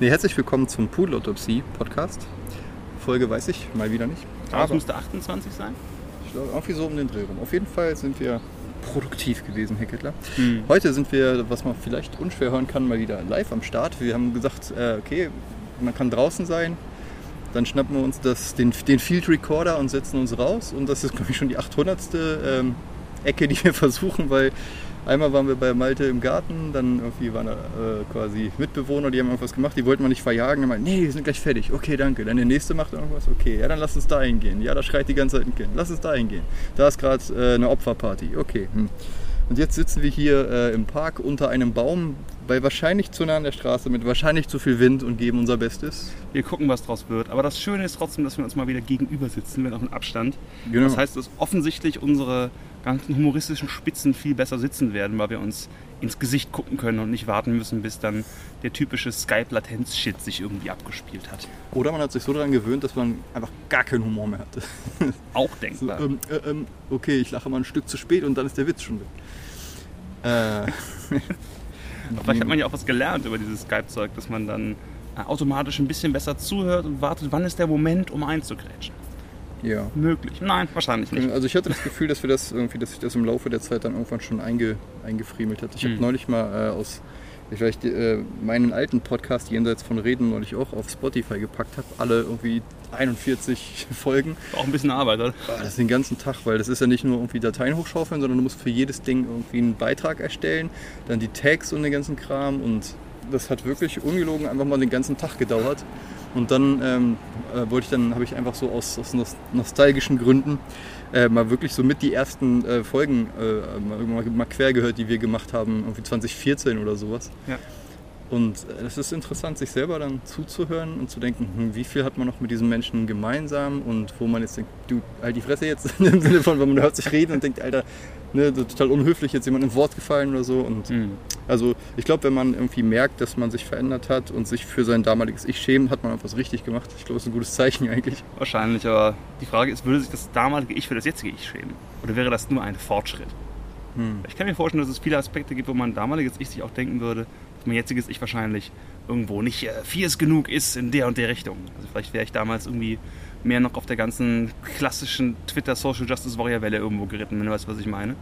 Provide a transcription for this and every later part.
Nee, herzlich willkommen zum Pudelautopsie-Podcast. Folge weiß ich mal wieder nicht. Aber es müsste 28 sein. Ich glaube, irgendwie so um den Dreh rum. Auf jeden Fall sind wir produktiv gewesen, Herr Kettler. Hm. Heute sind wir, was man vielleicht unschwer hören kann, mal wieder live am Start. Wir haben gesagt, äh, okay, man kann draußen sein. Dann schnappen wir uns das, den, den Field Recorder und setzen uns raus. Und das ist, glaube ich, schon die 800. Ähm, Ecke, die wir versuchen, weil einmal waren wir bei Malte im Garten, dann irgendwie waren da äh, quasi Mitbewohner, die haben irgendwas gemacht, die wollten wir nicht verjagen. Dann meinten, nee, wir sind gleich fertig. Okay, danke. Dann der nächste macht irgendwas. Okay, ja, dann lass uns da hingehen. Ja, da schreit die ganze Zeit ein Kind. Lass uns da hingehen. Da ist gerade äh, eine Opferparty. Okay. Hm. Und jetzt sitzen wir hier äh, im Park unter einem Baum, bei wahrscheinlich zu nah an der Straße, mit wahrscheinlich zu viel Wind und geben unser Bestes. Wir gucken, was draus wird. Aber das Schöne ist trotzdem, dass wir uns mal wieder gegenüber sitzen, wenn auch in Abstand. Genau. Das heißt, dass offensichtlich unsere ganzen humoristischen Spitzen viel besser sitzen werden, weil wir uns ins Gesicht gucken können und nicht warten müssen, bis dann der typische Skype-Latenz-Shit sich irgendwie abgespielt hat. Oder man hat sich so daran gewöhnt, dass man einfach gar keinen Humor mehr hatte. Auch So, denkbar. ähm, äh, ähm, okay, ich lache mal ein Stück zu spät und dann ist der Witz schon weg. Äh, Vielleicht hat man ja auch was gelernt über dieses Skype-Zeug, dass man dann äh, automatisch ein bisschen besser zuhört und wartet, wann ist der Moment, um einzugrätschen. Ja. Möglich. Nein, wahrscheinlich nicht. Also ich hatte das Gefühl, dass wir das irgendwie, dass sich das im Laufe der Zeit dann irgendwann schon einge, eingefriemelt hat. Ich habe Hm. neulich mal äh, aus ich vielleicht äh, meinen alten Podcast jenseits von Reden neulich auch auf Spotify gepackt habe, alle irgendwie 41 Folgen. Auch ein bisschen Arbeit, oder? Ah, Das ist den ganzen Tag, weil das ist ja nicht nur irgendwie Dateien hochschaufeln, sondern du musst für jedes Ding irgendwie einen Beitrag erstellen, dann die Tags und den ganzen Kram und das hat wirklich ungelogen einfach mal den ganzen Tag gedauert. Und dann ähm, äh, wollte ich dann, habe ich einfach so aus, aus nos- nostalgischen Gründen äh, mal wirklich so mit die ersten äh, Folgen äh, mal, mal, mal quer gehört, die wir gemacht haben, irgendwie 2014 oder sowas. Ja. Und äh, es ist interessant, sich selber dann zuzuhören und zu denken, hm, wie viel hat man noch mit diesen Menschen gemeinsam und wo man jetzt denkt, du, halt die Fresse jetzt, im Sinne von, wenn man hört sich reden und denkt, Alter, ne, total unhöflich, jetzt jemand ins Wort gefallen oder so. Und Mhm. also ich glaube, wenn man irgendwie merkt, dass man sich verändert hat und sich für sein damaliges Ich schämt, hat man etwas richtig gemacht. Ich glaube, das ist ein gutes Zeichen eigentlich. Wahrscheinlich, aber die Frage ist, würde sich das damalige Ich für das jetzige Ich schämen? Oder wäre das nur ein Fortschritt? Hm. Ich kann mir vorstellen, dass es viele Aspekte gibt, wo mein damaliges Ich sich auch denken würde, dass mein jetziges Ich wahrscheinlich irgendwo nicht äh, fierce genug ist in der und der Richtung. Also vielleicht wäre ich damals irgendwie mehr noch auf der ganzen klassischen Twitter Social Justice Warrior Welle irgendwo geritten, wenn du weißt, was ich meine.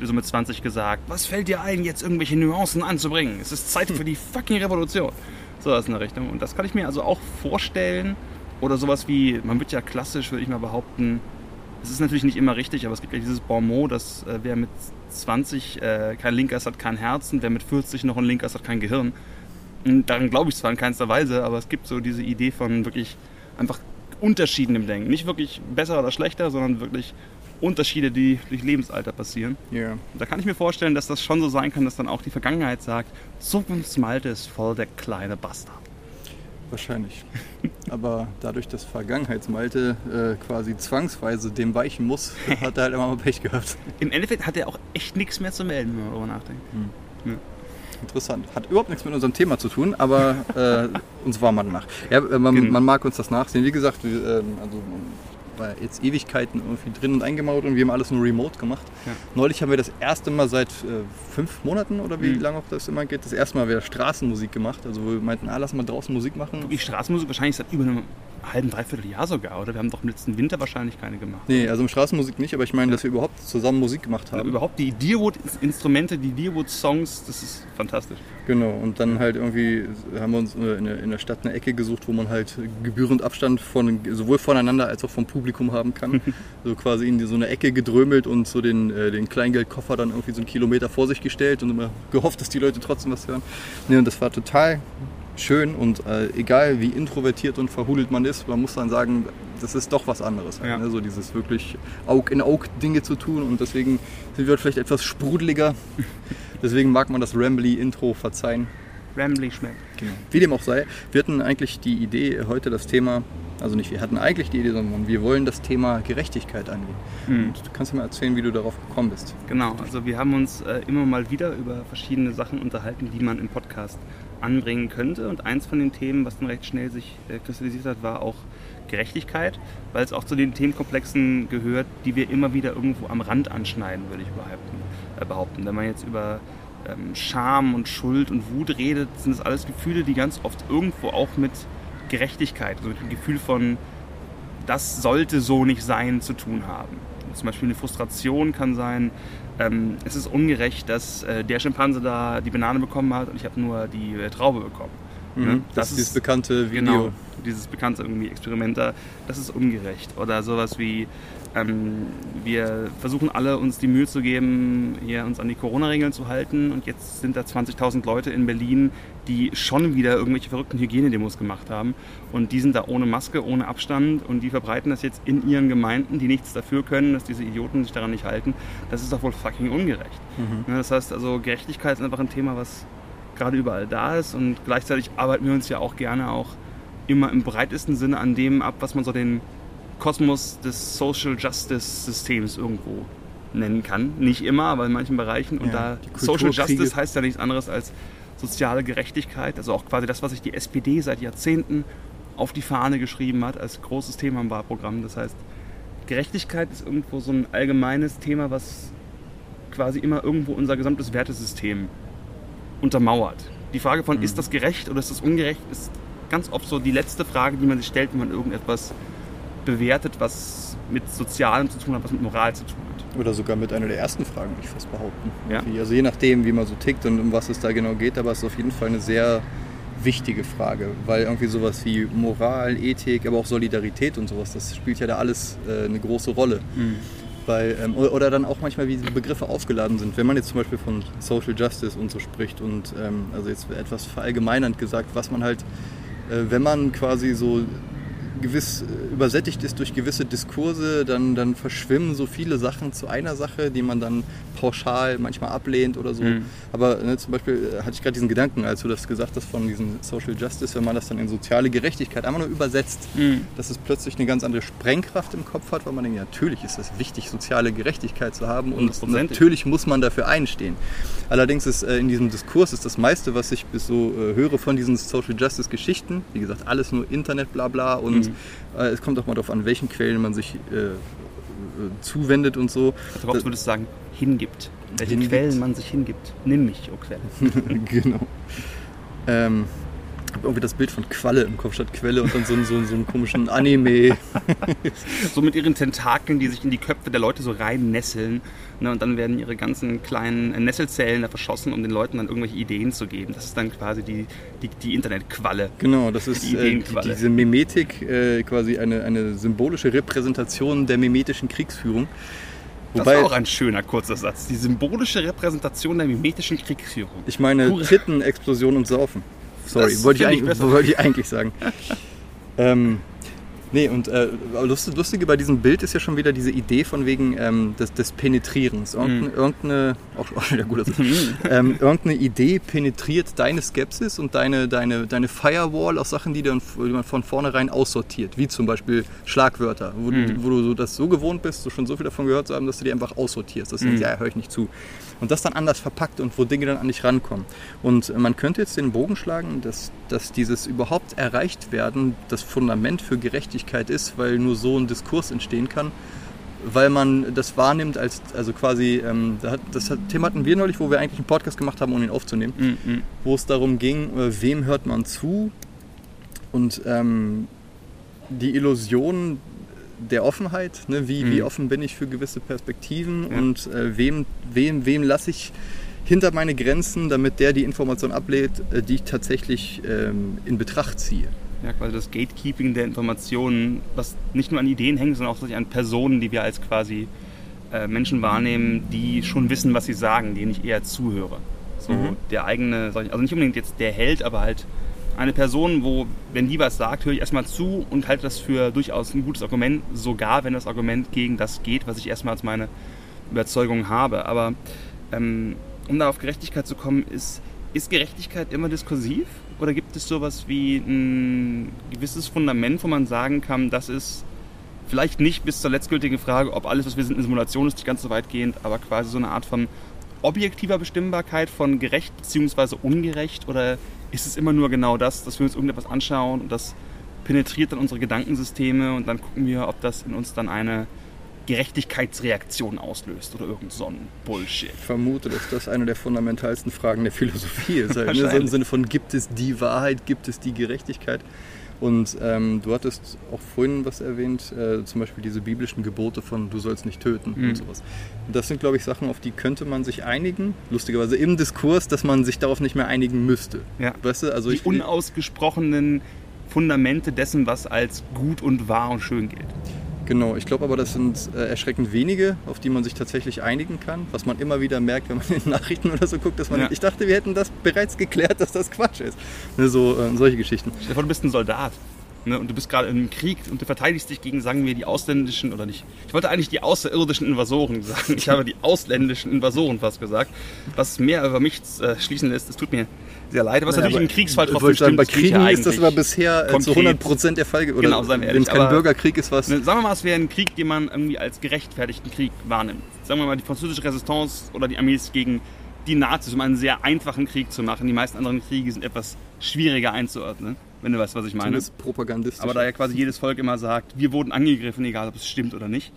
So mit 20 gesagt, was fällt dir ein, jetzt irgendwelche Nuancen anzubringen? Es ist Zeit für die fucking Revolution. So aus einer Richtung. Und das kann ich mir also auch vorstellen. Oder sowas wie, man wird ja klassisch, würde ich mal behaupten, es ist natürlich nicht immer richtig, aber es gibt ja dieses Bon mot, dass äh, wer mit 20 äh, kein Linker ist, hat kein Herz und wer mit 40 noch ein Linker ist, hat kein Gehirn. Und daran glaube ich zwar in keinster Weise, aber es gibt so diese Idee von wirklich einfach Unterschieden im Denken. Nicht wirklich besser oder schlechter, sondern wirklich Unterschiede, die durch Lebensalter passieren. Ja. Und da kann ich mir vorstellen, dass das schon so sein kann, dass dann auch die Vergangenheit sagt, Zukunftsmalte ist voll der kleine Bastard. Wahrscheinlich. Aber dadurch, dass Vergangenheitsmalte äh, quasi zwangsweise dem weichen muss, hat er halt immer mal Pech gehabt. Im Endeffekt hat er auch echt nichts mehr zu melden, wenn man darüber nachdenkt. Interessant. Hat überhaupt nichts mit unserem Thema zu tun, aber äh, uns war man nach. Ja, äh, man, Genau. man mag uns das nachsehen. Wie gesagt, wir, ähm, also war jetzt Ewigkeiten irgendwie drin und eingemauert und wir haben alles nur remote gemacht. Ja. Neulich haben wir das erste Mal seit äh, fünf Monaten oder wie Mhm. lange auch das immer geht, das erste Mal wieder Straßenmusik gemacht. Also wir meinten, ah, lass mal draußen Musik machen. Wirklich Straßenmusik wahrscheinlich seit über einem halben, dreiviertel Jahr sogar, oder? Wir haben doch im letzten Winter wahrscheinlich keine gemacht. Nee, also im Straßenmusik nicht, aber ich meine, dass wir überhaupt zusammen Musik gemacht Also haben. überhaupt die Deerwood-Instrumente, die Deerwood-Songs, das ist fantastisch. Genau, und dann halt irgendwie haben wir uns äh, in der, in der Stadt eine Ecke gesucht, wo man halt gebührend Abstand von, sowohl voneinander als auch vom Publikum haben kann. so quasi in so eine Ecke gedrömelt und so den, äh, den Kleingeldkoffer dann irgendwie so einen Kilometer vor sich gestellt und immer gehofft, dass die Leute trotzdem was hören. Nee, und das war total schön und äh, egal wie introvertiert und verhudelt man ist, man muss dann sagen, das ist doch was anderes. Halt, Ja. ne? So dieses wirklich Aug in Aug Dinge zu tun und deswegen sind wir vielleicht etwas sprudeliger. deswegen mag man das Rambly-Intro verzeihen. Rambly schmeckt. Wie dem auch sei, wir hatten eigentlich die Idee, heute das Thema, also nicht wir hatten eigentlich die Idee, sondern wir wollen das Thema Gerechtigkeit angehen. Mhm. Und du kannst du mal erzählen, wie du darauf gekommen bist. Genau, also wir haben uns äh, immer mal wieder über verschiedene Sachen unterhalten, die man im Podcast anbringen könnte. Und eins von den Themen, was dann recht schnell sich äh, kristallisiert hat, war auch Gerechtigkeit, weil es auch zu den Themenkomplexen gehört, die wir immer wieder irgendwo am Rand anschneiden, würde ich behaupten. Äh, behaupten. Wenn man jetzt über ähm, Scham und Schuld und Wut redet, sind das alles Gefühle, die ganz oft irgendwo auch mit Gerechtigkeit, also mit dem Gefühl von, das sollte so nicht sein, zu tun haben. Zum Beispiel eine Frustration kann sein, ähm, es ist ungerecht, dass äh, der Schimpanse da die Banane bekommen hat und ich habe nur die äh, Traube bekommen. Mhm. Ne? Das, ist dieses bekannte Video. Genau, dieses bekannte irgendwie Experiment da, das ist ungerecht. Oder sowas wie, ähm, wir versuchen alle uns die Mühe zu geben, hier uns an die Corona-Regeln zu halten und jetzt sind da 20.000 Leute in Berlin, die schon wieder irgendwelche verrückten Hygienedemos gemacht haben und die sind da ohne Maske, ohne Abstand und die verbreiten das jetzt in ihren Gemeinden, die nichts dafür können, dass diese Idioten sich daran nicht halten. Das ist doch wohl fucking ungerecht. Mhm. Ne, Das heißt also, Gerechtigkeit ist einfach ein Thema, was gerade überall da ist und gleichzeitig arbeiten wir uns ja auch gerne auch immer im breitesten Sinne an dem ab, was man so den Kosmos des Social Justice Systems irgendwo nennen kann. Nicht immer, aber in manchen Bereichen. Und Ja, da Social. Justice heißt ja nichts anderes als soziale Gerechtigkeit. Also auch quasi das, was sich die SPD seit Jahrzehnten auf die Fahne geschrieben hat als großes Thema im Wahlprogramm. Das heißt, Gerechtigkeit ist irgendwo so ein allgemeines Thema, was quasi immer irgendwo unser gesamtes Wertesystem untermauert. Die Frage von, ist das gerecht oder ist das ungerecht, ist ganz oft so die letzte Frage, die man sich stellt, wenn man irgendetwas bewertet, was mit Sozialem zu tun hat, was mit Moral zu tun hat. Oder sogar mit einer der ersten Fragen, würde ich fast behaupten. Ja. Also je nachdem, wie man so tickt und um was es da genau geht, aber es ist auf jeden Fall eine sehr wichtige Frage, weil irgendwie sowas wie Moral, Ethik, aber auch Solidarität und sowas, das spielt ja da alles äh, eine große Rolle. Weil, ähm, oder, dann auch manchmal, wie Begriffe aufgeladen sind. Wenn man jetzt zum Beispiel von Social Justice und so spricht und ähm, also jetzt etwas verallgemeinernd gesagt, was man halt, äh, wenn man quasi so gewiss äh, übersättigt ist durch gewisse Diskurse, dann, dann verschwimmen so viele Sachen zu einer Sache, die man dann pauschal manchmal ablehnt oder so. Mhm. Aber ne, zum Beispiel äh, hatte ich gerade diesen Gedanken, als du das gesagt hast von diesem Social Justice, wenn man das dann in soziale Gerechtigkeit einfach nur übersetzt, Mhm. dass es plötzlich eine ganz andere Sprengkraft im Kopf hat, weil man denkt, ja, natürlich ist es wichtig, soziale Gerechtigkeit zu haben und natürlich muss man dafür einstehen. Allerdings ist äh, in diesem Diskurs ist das meiste, was ich bis so äh, höre von diesen Social Justice Geschichten, wie gesagt, alles nur Internet, bla bla und Mhm. Äh, es kommt auch mal darauf an, welchen Quellen man sich äh, äh, zuwendet und so. Also Robs würdest du sagen, hingibt. Welche Hingibt. Quellen man sich hingibt. Nimm mich, oh Quelle. genau. Ähm, hab irgendwie das Bild von Qualle im Kopf statt Quelle und dann so, einen- so, einen- so einen komischen Anime. So mit ihren Tentakeln, die sich in die Köpfe der Leute so rein nesseln. Ne, und dann werden ihre ganzen kleinen Nesselzellen da verschossen, um den Leuten dann irgendwelche Ideen zu geben. Das ist dann quasi die, die, die Internetqualle. Genau, das ist Die äh, die, Ideenqualle. diese Mimetik, äh, quasi eine, eine symbolische Repräsentation der mimetischen Kriegsführung. Das war auch ein schöner kurzer Satz. Die symbolische Repräsentation der mimetischen Kriegsführung. ich meine. Titten, Explosion und Saufen. Sorry, wollte ich, ich wollte ich eigentlich sagen. ähm, nee, und äh, lustig, lustige bei diesem Bild ist ja schon wieder diese Idee von wegen ähm, des, des Penetrierens. Irgendeine, Mhm. irgendeine auch, auch wieder guter Satz. ähm, irgendeine Idee penetriert deine Skepsis und deine, deine, deine Firewall aus Sachen, die, dann, die man von vornherein aussortiert. Wie zum Beispiel Schlagwörter, wo, du- Mhm. wo du so das so gewohnt bist, so schon so viel davon gehört zu haben, dass du die einfach aussortierst. Das Mhm. ja, höre ich nicht zu. Und das dann anders verpackt und wo Dinge dann an dich rankommen. Und äh, man könnte jetzt den Bogen schlagen, dass, dass dieses überhaupt erreicht werden das Fundament für Gerechtigkeit ist, weil nur so ein Diskurs entstehen kann weil man das wahrnimmt als, also quasi, ähm, das Thema hatten wir neulich, wo wir eigentlich einen Podcast gemacht haben, um ihn aufzunehmen, Mm, mm. wo es darum ging, äh, wem hört man zu und ähm, die Illusion der Offenheit, ne? wie, wie Mhm. offen bin ich für gewisse Perspektiven Ja. und äh, wem, wem, wem lasse ich hinter meine Grenzen, damit der die Information ablehnt, äh, die ich tatsächlich ähm, in Betracht ziehe. Ja, quasi das Gatekeeping der Informationen, was nicht nur an Ideen hängt, sondern auch an Personen, die wir als quasi äh, Menschen wahrnehmen, die schon wissen, was sie sagen, denen ich eher zuhöre. So Mhm. der eigene, also nicht unbedingt jetzt der Held, aber halt eine Person, wo, wenn die was sagt, höre ich erstmal zu und halte das für durchaus ein gutes Argument, sogar wenn das Argument gegen das geht, was ich erstmal als meine Überzeugung habe. Aber ähm, um da auf Gerechtigkeit zu kommen, ist, ist Gerechtigkeit immer diskursiv? Oder gibt es sowas wie ein gewisses Fundament, wo man sagen kann, das ist vielleicht nicht bis zur letztgültigen Frage, ob alles, was wir sind, eine Simulation ist, nicht ganz so weitgehend, aber quasi so eine Art von objektiver Bestimmbarkeit von gerecht bzw. ungerecht? Oder ist es immer nur genau das, dass wir uns irgendetwas anschauen und das penetriert dann unsere Gedankensysteme und dann gucken wir, ob das in uns dann eine Gerechtigkeitsreaktion auslöst oder irgend so ein Bullshit. Ich vermute, dass das eine der fundamentalsten Fragen der Philosophie ist. Halt, ne? So im. Sinne von, gibt es die Wahrheit, gibt es die Gerechtigkeit? Und ähm, du hattest auch vorhin was erwähnt, äh, zum Beispiel diese biblischen Gebote von du sollst nicht töten Mhm. und sowas. Und das sind, glaube ich, Sachen, auf die könnte man sich einigen. Lustigerweise im Diskurs, dass man sich darauf nicht mehr einigen müsste. Ja. Weißt du, also Die unausgesprochenen Fundamente dessen, was als gut und wahr und schön gilt. Genau, ich glaube aber, das sind äh, erschreckend wenige, auf die man sich tatsächlich einigen kann. Was man immer wieder merkt, wenn man in Nachrichten oder so guckt, dass man, Ja. ich dachte, wir hätten das bereits geklärt, dass das Quatsch ist. Ne, so äh, solche Geschichten. Vor, du bist ein Soldat ne, und du bist gerade einem Krieg und du verteidigst dich gegen, sagen wir, die ausländischen oder nicht. Ich wollte eigentlich die außerirdischen Invasoren sagen. Ich habe die ausländischen Invasoren fast gesagt. Was mehr über mich äh, schließen lässt, es tut mir sehr leid. Was Naja, natürlich aber im Kriegsfall trotzdem sagen, bei Kriegen ist das aber bisher äh, zu konkret. 100 Prozent der Fall. Oder Genau, seien wir wenn ehrlich, es kein aber- Bürgerkrieg ist, was... Ne, Sagen wir mal, es wäre ein Krieg, den man irgendwie als gerechtfertigten Krieg wahrnimmt. Sagen wir mal, die französische Resistance oder die Armees gegen die Nazis, um einen sehr einfachen Krieg zu machen. Die meisten anderen Kriege sind etwas schwieriger einzuordnen, wenn du weißt, was ich meine. Zumindest propagandistisch. Aber da ja quasi jedes Volk immer sagt, wir wurden angegriffen, egal ob es stimmt oder nicht.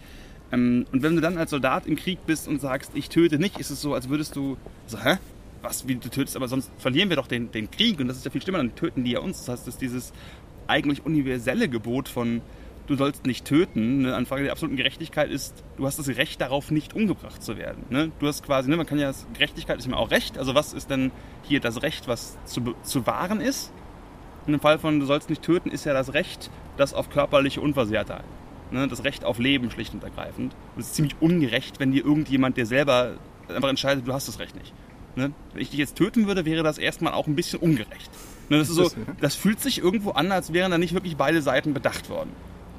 Ähm, und wenn du dann als Soldat im Krieg bist und sagst, ich töte nicht, ist es so, als würdest du so, hä? Was, wie du tötest, aber sonst verlieren wir doch den, den Krieg und das ist ja viel schlimmer, dann töten die ja uns. Das heißt, dass dieses eigentlich universelle Gebot von du sollst nicht töten, eine Anfrage der absoluten Gerechtigkeit ist, du hast das Recht darauf, nicht umgebracht zu werden. Ne? Du hast quasi, ne, man kann ja, Gerechtigkeit ist immer auch Recht, also was ist denn hier das Recht, was zu, zu wahren ist? In dem Fall von du sollst nicht töten, ist ja das Recht, das auf körperliche Unversehrtheit. Ne? Das Recht auf Leben schlicht und ergreifend. Und es ist ziemlich ungerecht, wenn dir irgendjemand, der selber einfach entscheidet, du hast das Recht nicht. Ne? Wenn ich dich jetzt töten würde, wäre das erstmal auch ein bisschen ungerecht. Ne? Das, ist so, Das, das fühlt sich irgendwo an, als wären da nicht wirklich beide Seiten bedacht worden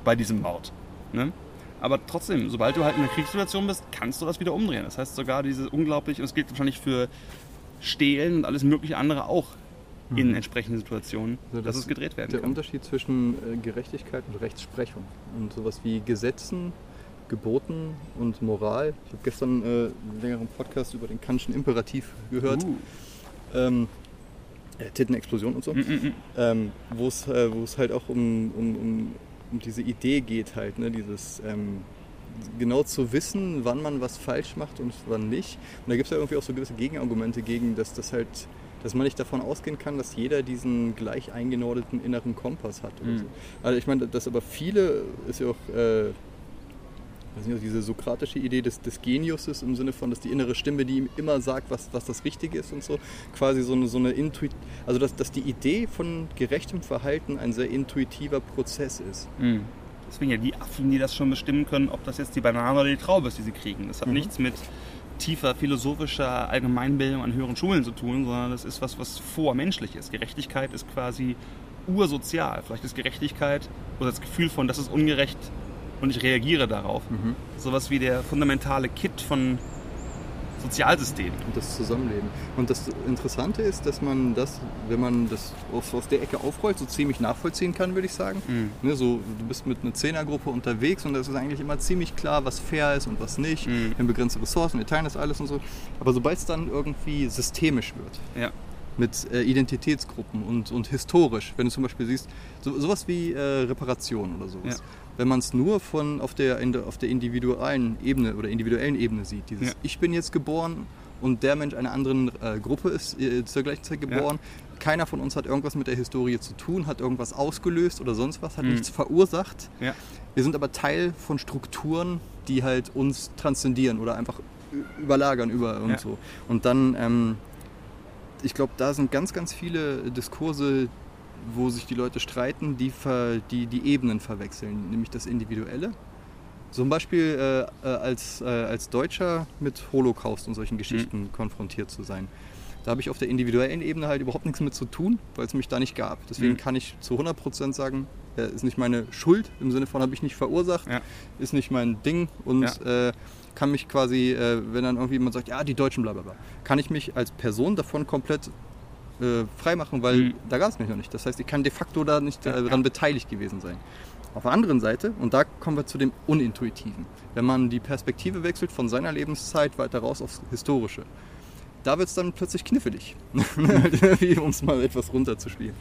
bei diesem Mord. Ne? Aber trotzdem, sobald du halt in einer Kriegssituation bist, kannst du das wieder umdrehen. Das heißt sogar diese unglaublich, und das gilt wahrscheinlich für Stehlen und alles mögliche andere auch in entsprechenden Situationen, Mhm. Also dass es gedreht werden Der kann. Unterschied zwischen äh, Gerechtigkeit und Rechtsprechung und sowas wie Gesetzen, Geboten und Moral. Ich habe gestern äh, einen längeren Podcast über den Kantschen Imperativ gehört. Uh. Ähm, äh, Tittenexplosion und so. Mm, mm, mm. ähm, wo es äh, halt auch um, um, um, um diese Idee geht halt, ne? dieses ähm, genau zu wissen, wann man was falsch macht und wann nicht. Und da gibt es ja irgendwie auch so gewisse Gegenargumente gegen, dass das halt, dass man nicht davon ausgehen kann, dass jeder diesen gleich eingenorderten inneren Kompass hat. Mhm. so. Also ich meine, dass aber viele ist ja auch äh, weiß nicht, diese sokratische Idee des, des Geniuses im Sinne von, dass die innere Stimme, die ihm immer sagt, was, was das Richtige ist und so, quasi so eine, so eine Intuit, also dass, dass die Idee von gerechtem Verhalten ein sehr intuitiver Prozess ist. Mm. Deswegen ja die Affen, die das schon bestimmen können, ob das jetzt die Banane oder die Traube ist, die sie kriegen. Das hat Mhm. nichts mit tiefer philosophischer Allgemeinbildung an höheren Schulen zu tun, sondern das ist was, was vormenschlich ist. Gerechtigkeit ist quasi ursozial. Vielleicht ist Gerechtigkeit oder das Gefühl von, das ist ungerecht und ich reagiere darauf. Sowas wie der fundamentale Kit von Sozialsystemen. Und das Zusammenleben. Und das Interessante ist, dass man das, wenn man das aus, aus der Ecke aufrollt, so ziemlich nachvollziehen kann, würde ich sagen. Mhm. Ne, so, du bist mit einer Zehnergruppe unterwegs und das ist eigentlich immer ziemlich klar, was fair ist und was nicht. Mhm. Wir haben begrenzte Ressourcen, wir teilen das alles und so. Aber sobald es dann irgendwie systemisch wird, Ja. mit äh, Identitätsgruppen und, und historisch, wenn du zum Beispiel siehst, so, sowas wie äh, Reparation oder sowas. Ja. Wenn man es nur von auf der, auf der individuellen Ebene oder individuellen Ebene sieht, dieses Ja. Ich bin jetzt geboren und der Mensch einer anderen äh, Gruppe ist äh, zur gleichen Zeit geboren. Keiner von uns hat irgendwas mit der Historie zu tun, hat irgendwas ausgelöst oder sonst was, hat Mhm. nichts verursacht. Ja. Wir sind aber Teil von Strukturen, die halt uns transzendieren oder einfach überlagern über und Ja. so. Und dann, ähm, ich glaube, da sind ganz, ganz viele Diskurse, wo sich die Leute streiten, die die, die Ebenen verwechseln, nämlich das Individuelle. Zum Beispiel äh, äh, als, äh, als Deutscher mit Holocaust und solchen Geschichten konfrontiert zu sein. Da habe ich auf der individuellen Ebene halt überhaupt nichts mit zu tun, weil es mich da nicht gab. Deswegen Mhm. kann ich zu 100% sagen, äh, ist nicht meine Schuld, im Sinne von habe ich nicht verursacht, Ja. ist nicht mein Ding und äh, kann mich quasi, äh, wenn dann irgendwie jemand sagt, ja, die Deutschen, bla bla bla, kann ich mich als Person davon komplett äh, freimachen, weil Mhm. da gab es mich noch nicht. Das heißt, ich kann de facto da nicht äh, daran beteiligt gewesen sein. Auf der anderen Seite, und da kommen wir zu dem Unintuitiven, wenn man die Perspektive wechselt von seiner Lebenszeit weiter raus aufs Historische, da wird es dann plötzlich knifflig, um es mal etwas runterzuspielen.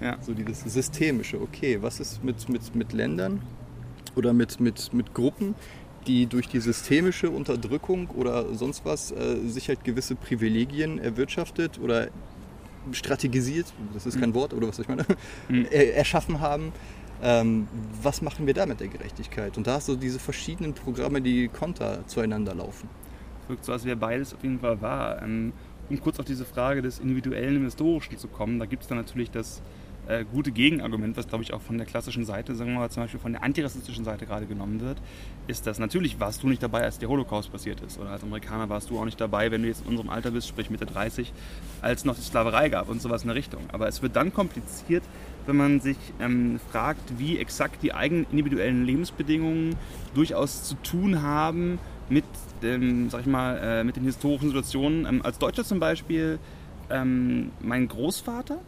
Ja. So dieses Systemische, okay, was ist mit, mit, mit Ländern oder mit, mit, mit Gruppen, die durch die systemische Unterdrückung oder sonst was äh, sich halt gewisse Privilegien erwirtschaftet oder strategisiert, das ist kein Wort, oder was soll ich meine, Mhm. er, erschaffen haben. Ähm, was machen wir da mit der Gerechtigkeit? Und da hast du diese verschiedenen Programme, die konter zueinander laufen. wirkt so, als wäre beides auf jeden Fall wahr. Ähm, um kurz auf diese Frage des Individuellen im Historischen zu kommen, da gibt es dann natürlich das äh, gute Gegenargument, was glaube ich auch von der klassischen Seite, sagen wir mal zum Beispiel von der antirassistischen Seite gerade genommen wird, ist, dass natürlich warst du nicht dabei, als der Holocaust passiert ist. Oder als Amerikaner warst du auch nicht dabei, wenn du jetzt in unserem Alter bist, sprich Mitte 30, als noch die Sklaverei gab und sowas in der Richtung. Aber es wird dann kompliziert, wenn man sich ähm, fragt, wie exakt die eigenen individuellen Lebensbedingungen durchaus zu tun haben mit, dem, sag ich mal, äh, mit den historischen Situationen. Ähm, als Deutscher zum Beispiel, ähm, mein Großvater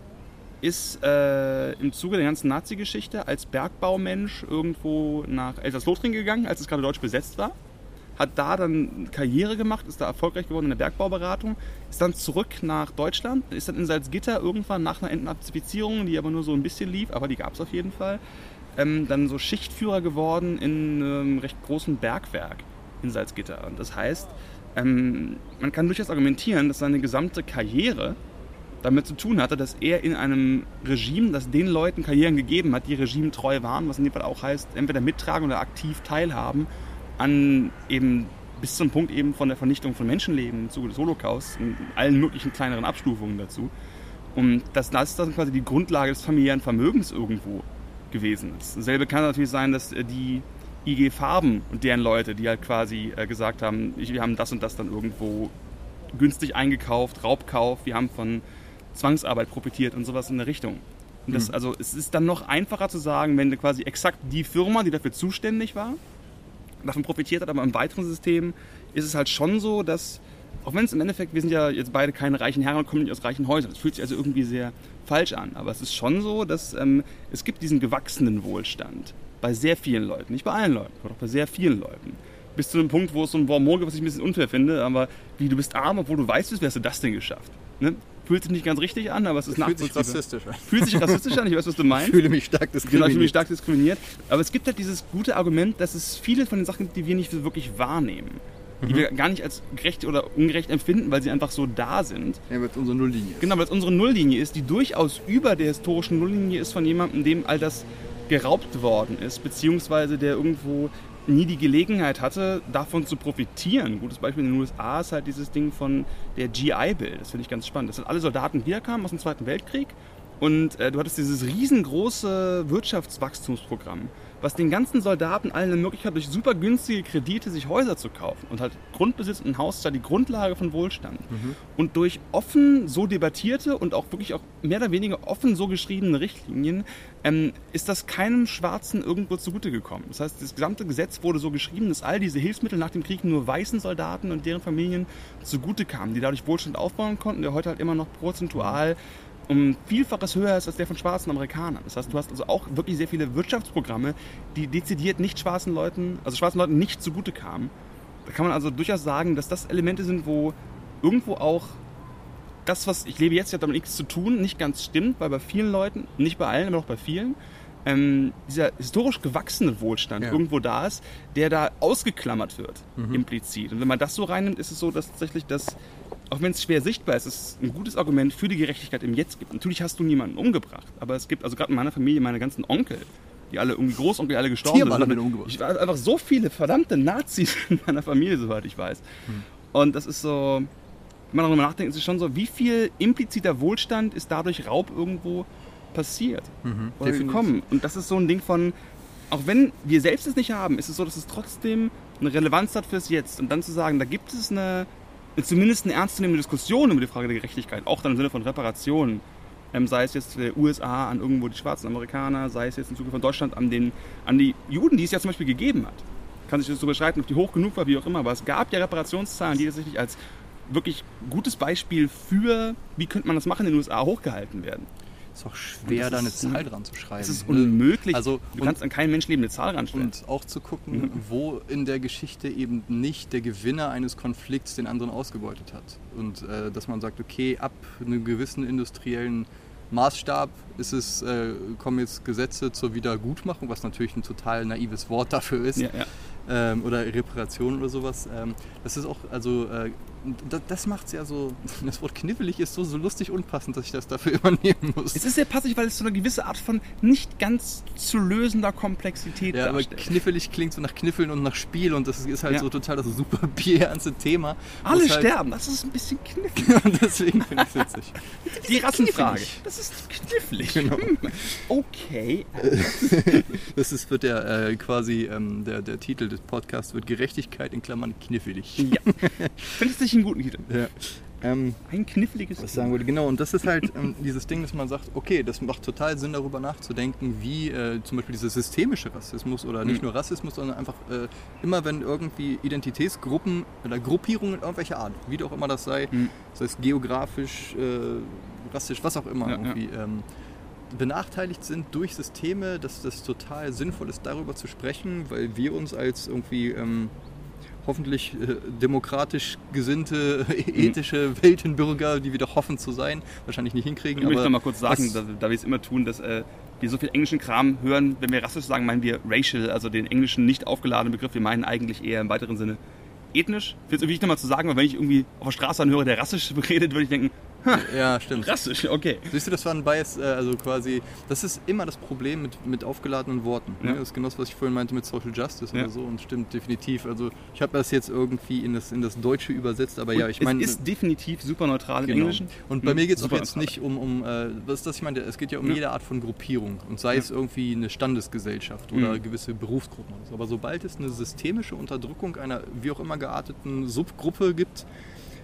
ist äh, im Zuge der ganzen Nazi-Geschichte als Bergbaumensch irgendwo nach Elsass-Lothringen gegangen, als es gerade deutsch besetzt war. Hat da dann Karriere gemacht, ist da erfolgreich geworden in der Bergbauberatung, ist dann zurück nach Deutschland, ist dann in Salzgitter irgendwann nach einer Entnazifizierung, die aber nur so ein bisschen lief, aber die gab es auf jeden Fall, ähm, dann so Schichtführer geworden in einem recht großen Bergwerk in Salzgitter. Und das heißt, ähm, man kann durchaus argumentieren, dass seine gesamte Karriere damit zu tun hatte, dass er in einem Regime, das den Leuten Karrieren gegeben hat, die regimetreu waren, was in dem Fall auch heißt, entweder mittragen oder aktiv teilhaben an eben bis zum Punkt eben von der Vernichtung von Menschenleben im Zuge des Holocaust in allen möglichen kleineren Abstufungen dazu. Und dass das dann quasi die Grundlage des familiären Vermögens irgendwo gewesen ist. Dasselbe kann natürlich sein, dass äh, die IG Farben und deren Leute, die halt quasi äh, gesagt haben, wir haben das und das dann irgendwo günstig eingekauft, Raubkauf, wir haben von Zwangsarbeit profitiert und sowas in der Richtung. Und das, also es ist dann noch einfacher zu sagen, wenn quasi exakt die Firma, die dafür zuständig war, davon profitiert hat, aber im weiteren System ist es halt schon so, dass, auch wenn es im Endeffekt, wir sind ja jetzt beide keine reichen Herren und kommen nicht aus reichen Häusern, es fühlt sich also irgendwie sehr falsch an, aber es ist schon so, dass ähm, es gibt diesen gewachsenen Wohlstand bei sehr vielen Leuten, nicht bei allen Leuten, aber doch bei sehr vielen Leuten. Bis zu einem Punkt, wo es so ein gibt, was ich ein bisschen unfair finde, aber wie, du bist arm, obwohl du weißt, wie hast du das denn geschafft? Ne? Fühlt sich nicht ganz richtig an, aber es ist Fühlt sich rassistisch an. Fühlt sich rassistisch an, ich weiß, was du Ich meinst. fühle mich stark Genau, ich diskriminiert. fühle mich stark diskriminiert. Aber es gibt halt dieses gute Argument, dass es viele von den Sachen gibt, die wir nicht wirklich wahrnehmen. Die wir gar nicht als gerecht oder ungerecht empfinden, weil sie einfach so da sind. Ja, weil es unsere Nulllinie ist. Genau, weil es unsere Nulllinie ist, die durchaus über der historischen Nulllinie ist von jemandem, dem all das geraubt worden ist, beziehungsweise der irgendwo nie die Gelegenheit hatte, davon zu profitieren. Gutes Beispiel in den USA ist halt dieses Ding von der GI-Bill. Das finde ich ganz spannend. Das sind alle Soldaten, wiederkamen aus dem Zweiten Weltkrieg. Und äh, du hattest dieses riesengroße Wirtschaftswachstumsprogramm, was den ganzen Soldaten allen eine Möglichkeit durch super günstige Kredite sich Häuser zu kaufen. Und halt Grundbesitz und ein Haus da die Grundlage von Wohlstand. Und durch offen so debattierte und auch wirklich auch mehr oder weniger offen so geschriebene Richtlinien ähm, ist das keinem Schwarzen irgendwo zugute gekommen. Das heißt, das gesamte Gesetz wurde so geschrieben, dass all diese Hilfsmittel nach dem Krieg nur weißen Soldaten und deren Familien zugute kamen, die dadurch Wohlstand aufbauen konnten, der heute halt immer noch prozentual um Vielfaches höher ist als der von schwarzen Amerikanern. Das heißt, du hast also auch wirklich sehr viele Wirtschaftsprogramme, die dezidiert nicht schwarzen Leuten, also schwarzen Leuten nicht zugute kamen. Da kann man also durchaus sagen, dass das Elemente sind, wo irgendwo auch das, was ich lebe jetzt, hat damit nichts zu tun, nicht ganz stimmt, weil bei vielen Leuten, nicht bei allen, aber auch bei vielen, ähm, dieser historisch gewachsene Wohlstand Ja. irgendwo da ist, der da ausgeklammert wird, implizit. Und wenn man das so reinnimmt, ist es so, dass tatsächlich das, auch wenn es schwer sichtbar ist, es ein gutes Argument für die Gerechtigkeit im Jetzt gibt. Natürlich hast du niemanden umgebracht, aber es gibt, also gerade in meiner Familie, meine ganzen Onkel, die alle irgendwie Großonkel, die alle gestorben Tiermann sind. haben ihn umgebracht. Ich war einfach so viele verdammte Nazis in meiner Familie, soweit ich weiß. Und das ist so, wenn man darüber nachdenkt, ist es schon so, wie viel impliziter Wohlstand ist dadurch Raub irgendwo passiert oder definitiv. gekommen. Und das ist so ein Ding von, auch wenn wir selbst es nicht haben, ist es so, dass es trotzdem eine Relevanz hat fürs Jetzt. Und dann zu sagen, da gibt es eine, zumindest eine ernstzunehmende Diskussion über die Frage der Gerechtigkeit, auch dann im Sinne von Reparationen. Ähm, sei es jetzt der USA an irgendwo die schwarzen Amerikaner, sei es jetzt im Zuge von Deutschland an, den, an die Juden, die es ja zum Beispiel gegeben hat. Kann sich das so beschreiten, ob die hoch genug war, wie auch immer, aber es gab ja Reparationszahlen, die tatsächlich als wirklich gutes Beispiel für, wie könnte man das machen, in den USA hochgehalten werden. Ist auch schwer, da eine Zahl dran zu schreiben. Es ist ne? unmöglich. Also, du kannst an keinen Menschen lebende Zahl ranstellen. Und auch zu gucken, wo in der Geschichte eben nicht der Gewinner eines Konflikts den anderen ausgebeutet hat. Und äh, dass man sagt, okay, ab einem gewissen industriellen Maßstab ist es, äh, kommen jetzt Gesetze zur Wiedergutmachung, was natürlich ein total naives Wort dafür ist. ja, ja. Ähm, oder Reparation oder sowas. Ähm, das ist auch, also äh, das, das macht es ja so, das Wort knifflig ist so, so lustig unpassend, dass ich das dafür übernehmen muss. Es ist sehr passig, weil es so eine gewisse Art von nicht ganz zu lösender Komplexität Ja, aber darstellt. knifflig klingt so nach Kniffeln und nach Spiel und das ist halt Ja. so total das super bierernste Thema. Alle halt, sterben, das ist ein bisschen knifflig. Deswegen finde ich es witzig. Die Rassenfrage. Das ist knifflig. Genau. Hm. Okay. Das ist, wird der äh, quasi, ähm, der, der Titel des Podcasts wird Gerechtigkeit in Klammern knifflig. Ja. Findest du dich einen guten Titel? Ja. Ähm, Ein kniffliges was sagen wollte, genau, und das ist halt ähm, dieses Ding, dass man sagt, okay, das macht total Sinn, darüber nachzudenken, wie äh, zum Beispiel dieser systemische Rassismus oder nicht Mhm. nur Rassismus, sondern einfach äh, immer, wenn irgendwie Identitätsgruppen oder Gruppierungen irgendwelcher Art, wie auch immer das sei, Mhm. das heißt geografisch, äh, rassisch, was auch immer, Ja, ja. irgendwie, Ähm, benachteiligt sind durch Systeme, dass das total sinnvoll ist, darüber zu sprechen, weil wir uns als irgendwie ähm, hoffentlich äh, demokratisch gesinnte, ethische Weltenbürger, die wir doch hoffen zu sein, wahrscheinlich nicht hinkriegen. Ich möchte noch mal kurz sagen, da, da wir es immer tun, dass äh, wir so viel englischen Kram hören. Wenn wir rassisch sagen, meinen wir racial, also den englischen nicht aufgeladenen Begriff. Wir meinen eigentlich eher im weiteren Sinne ethnisch. Ich finde es irgendwie wichtig nochmal zu sagen, weil wenn ich irgendwie auf der Straße anhöre, der rassisch redet, würde ich denken, ja, stimmt. rassisch, okay. Siehst du, das war ein Bias, äh, also quasi, das ist immer das Problem mit, mit aufgeladenen Worten. Ne? Ja. Das ist genau das, was ich vorhin meinte mit Social Justice Ja. oder so und stimmt definitiv. Also ich habe das jetzt irgendwie in das, in das Deutsche übersetzt, aber ja, Und ich meine... es ist definitiv super neutral im Genau. Englischen. Und bei Mhm. mir geht es auch jetzt neutral. nicht um, um äh, was ist das, ich meine, es geht ja um Ja. jede Art von Gruppierung und sei Ja. es irgendwie eine Standesgesellschaft oder Mhm. gewisse Berufsgruppen. oder so. Aber sobald es eine systemische Unterdrückung einer wie auch immer gearteten Subgruppe gibt,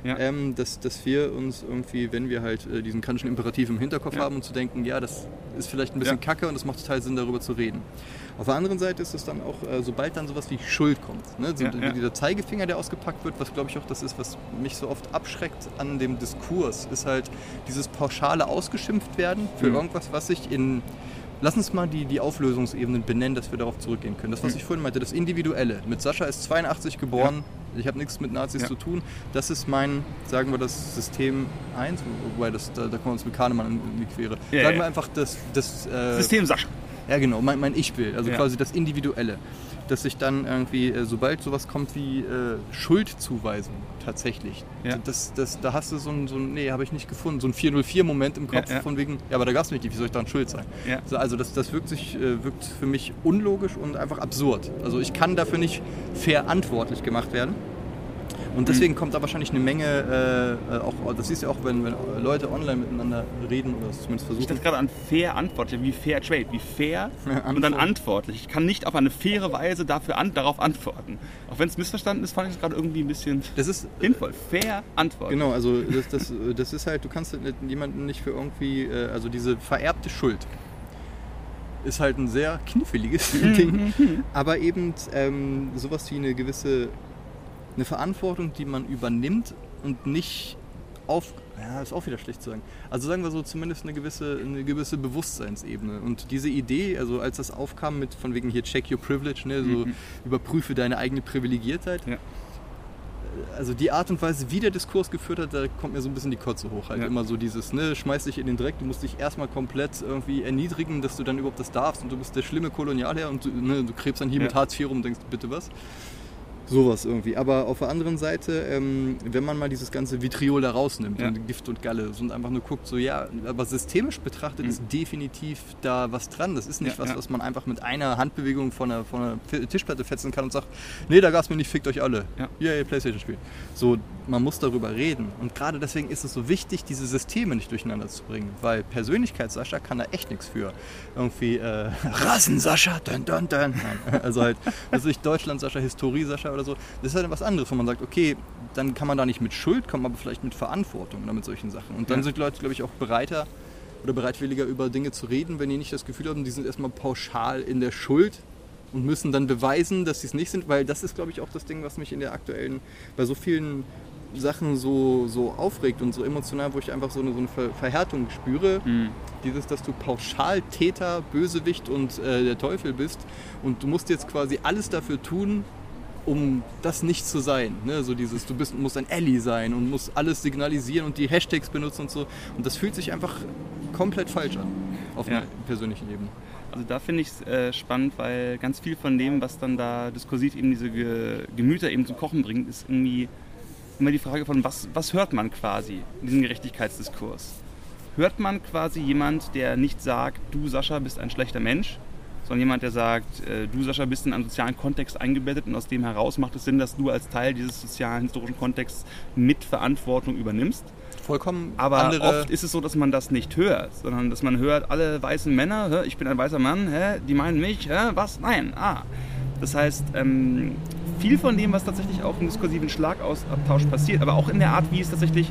Ja. ähm, dass, dass wir uns irgendwie, wenn wir halt äh, diesen kantischen Imperativ im Hinterkopf Ja. haben und zu denken, ja, das ist vielleicht ein bisschen kacke und es macht total Sinn, darüber zu reden. Auf der anderen Seite ist es dann auch, äh, sobald dann sowas wie Schuld kommt, ne? so, dieser Zeigefinger, der ausgepackt wird, was glaube ich auch das ist, was mich so oft abschreckt an dem Diskurs, ist halt dieses pauschale Ausgeschimpft werden für Mhm. irgendwas, was sich in Lass uns mal die, die Auflösungsebenen benennen, dass wir darauf zurückgehen können. Das, was Mhm. ich vorhin meinte, das Individuelle. Mit Sascha ist 82 geboren, ich habe nichts mit Nazis Ja. zu tun. Das ist mein, sagen wir das System 1, wobei das, da, da kommen wir uns mit Kahnemann in die Quere. Ja, sagen ja. wir einfach das, das äh, System Sascha. ja, genau, mein, mein Ich-Bild, also Ja. quasi das Individuelle. Dass sich dann irgendwie, äh, sobald sowas kommt wie äh, Schuldzuweisung tatsächlich, Ja. das, das, da hast du so ein, so ein nee, habe ich nicht gefunden, so ein 404-Moment im Kopf Ja, ja. von wegen, ja, aber da gab es mich nicht, wie soll ich daran schuld sein? So, also das, das wirkt, sich, äh, wirkt für mich unlogisch und einfach absurd. Also ich kann dafür nicht verantwortlich gemacht werden. Und deswegen kommt da wahrscheinlich eine Menge, äh, äh, auch, das siehst du ja auch, wenn, wenn Leute online miteinander reden oder es zumindest Ich versuchen. dachte gerade an fair antwortlich, wie fair trade, wie fair Ja, und dann Antwort. antwortlich. Ich kann nicht auf eine faire Weise dafür an, darauf antworten. Auch wenn es missverstanden ist, fand ich es gerade irgendwie ein bisschen Das ist sinnvoll. Fair antworten. Genau, also das, das, das ist halt, du kannst halt jemanden nicht für irgendwie, äh, also diese vererbte Schuld ist halt ein sehr kniffliges Ding, aber eben ähm, sowas wie eine gewisse, eine Verantwortung, die man übernimmt und nicht auf, ja, ist auch wieder schlecht zu sagen. Also sagen wir so zumindest eine gewisse, eine gewisse Bewusstseinsebene. Und diese Idee, also als das aufkam mit von wegen hier check your privilege, ne, so Mhm. überprüfe deine eigene Privilegiertheit, Ja. also die Art und Weise, wie der Diskurs geführt hat, da kommt mir so ein bisschen die Kotze hoch. Halt Ja. immer so dieses, ne, schmeiß dich in den Dreck, du musst dich erstmal komplett irgendwie erniedrigen, dass du dann überhaupt das darfst und du bist der schlimme Kolonialherr und du, ne, du krebst dann hier Ja. mit Hartz IV rum und denkst, bitte was? Sowas irgendwie. Aber auf der anderen Seite, ähm, wenn man mal dieses ganze Vitriol da rausnimmt Ja. und Gift und Galle und einfach nur guckt, so ja, aber systemisch betrachtet Mhm. ist definitiv da was dran. Das ist nicht Ja, was, ja. was man einfach mit einer Handbewegung von einer, von einer Tischplatte fetzen kann und sagt, nee, da gab's mir nicht, fickt euch alle. Ja. Yay, Playstation spielen. So, man muss darüber reden. Und gerade deswegen ist es so wichtig, diese Systeme nicht durcheinander zu bringen. Weil Persönlichkeits-Sascha kann da echt nichts für. Irgendwie, äh, Rassen-Sascha, dun, dun, dun. Also halt, also ich Deutschland-Sascha, Historie-Sascha oder so. Das ist halt was anderes, wo man sagt, okay, dann kann man da nicht mit Schuld kommen, aber vielleicht mit Verantwortung oder mit solchen Sachen. Und dann Ja. sind Leute, glaube ich, auch bereiter oder bereitwilliger über Dinge zu reden, wenn die nicht das Gefühl haben, die sind erstmal pauschal in der Schuld und müssen dann beweisen, dass sie es nicht sind, weil das ist, glaube ich, auch das Ding, was mich in der aktuellen, bei so vielen Sachen so, so aufregt und so emotional, wo ich einfach so eine, so eine Ver Verhärtung spüre. Mhm. Dieses, dass du pauschal Täter, Bösewicht und äh, der Teufel bist und du musst jetzt quasi alles dafür tun, um das nicht zu sein. Ne? So dieses, du bist, musst ein Ally sein und musst alles signalisieren und die Hashtags benutzen und so. Und das fühlt sich einfach komplett falsch an auf Ja. einer persönlichen Ebene. Also da finde ich es äh, spannend, weil ganz viel von dem, was dann da diskursiv eben diese Ge Gemüter eben zum Kochen bringt, ist irgendwie immer die Frage von, was, was hört man quasi in diesem Gerechtigkeitsdiskurs? Hört man quasi jemand, der nicht sagt, du Sascha bist ein schlechter Mensch, sondern jemand, der sagt, äh, du Sascha bist in einen sozialen Kontext eingebettet und aus dem heraus macht es Sinn, dass du als Teil dieses sozialen, historischen Kontexts mit Verantwortung übernimmst. Vollkommen Aber oft ist es so, dass man das nicht hört, sondern dass man hört, alle weißen Männer, hä, ich bin ein weißer Mann, hä, die meinen mich, hä, was? Nein, ah. Das heißt, ähm, viel von dem, was tatsächlich auch im diskursiven Schlagabtausch passiert, aber auch in der Art, wie es tatsächlich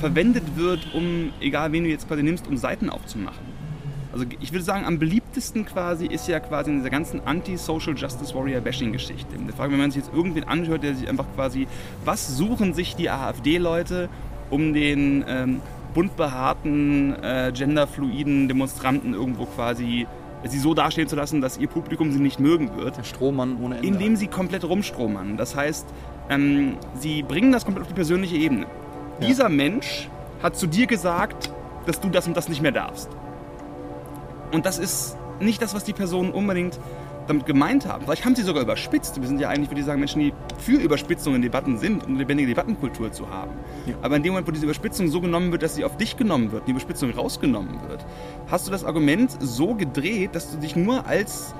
verwendet wird, um, egal wen du jetzt quasi nimmst, um Seiten aufzumachen. Also ich würde sagen, am beliebtesten quasi ist ja quasi in dieser ganzen Anti-Social Justice Warrior Bashing-Geschichte. wenn man sich jetzt irgendwen anhört, der sich einfach quasi, was suchen sich die AfD-Leute, um den ähm, bunt behaarten, äh, genderfluiden Demonstranten irgendwo quasi sie so dastehen zu lassen, dass ihr Publikum sie nicht mögen wird. Der Strohmann ohne Ende. Indem sie komplett rumstromern. Das heißt, ähm, sie bringen das komplett auf die persönliche Ebene. Ja. Dieser Mensch hat zu dir gesagt, dass du das und das nicht mehr darfst. Und das ist nicht das, was die Personen unbedingt damit gemeint haben. Vielleicht haben sie sogar überspitzt. Wir sind ja eigentlich, würde ich sagen, Menschen, die für Überspitzung in Debatten sind, um eine lebendige Debattenkultur zu haben. Ja. Aber in dem Moment, wo diese Überspitzung so genommen wird, dass sie auf dich genommen wird, die Überspitzung rausgenommen wird, hast du das Argument so gedreht, dass du dich nur als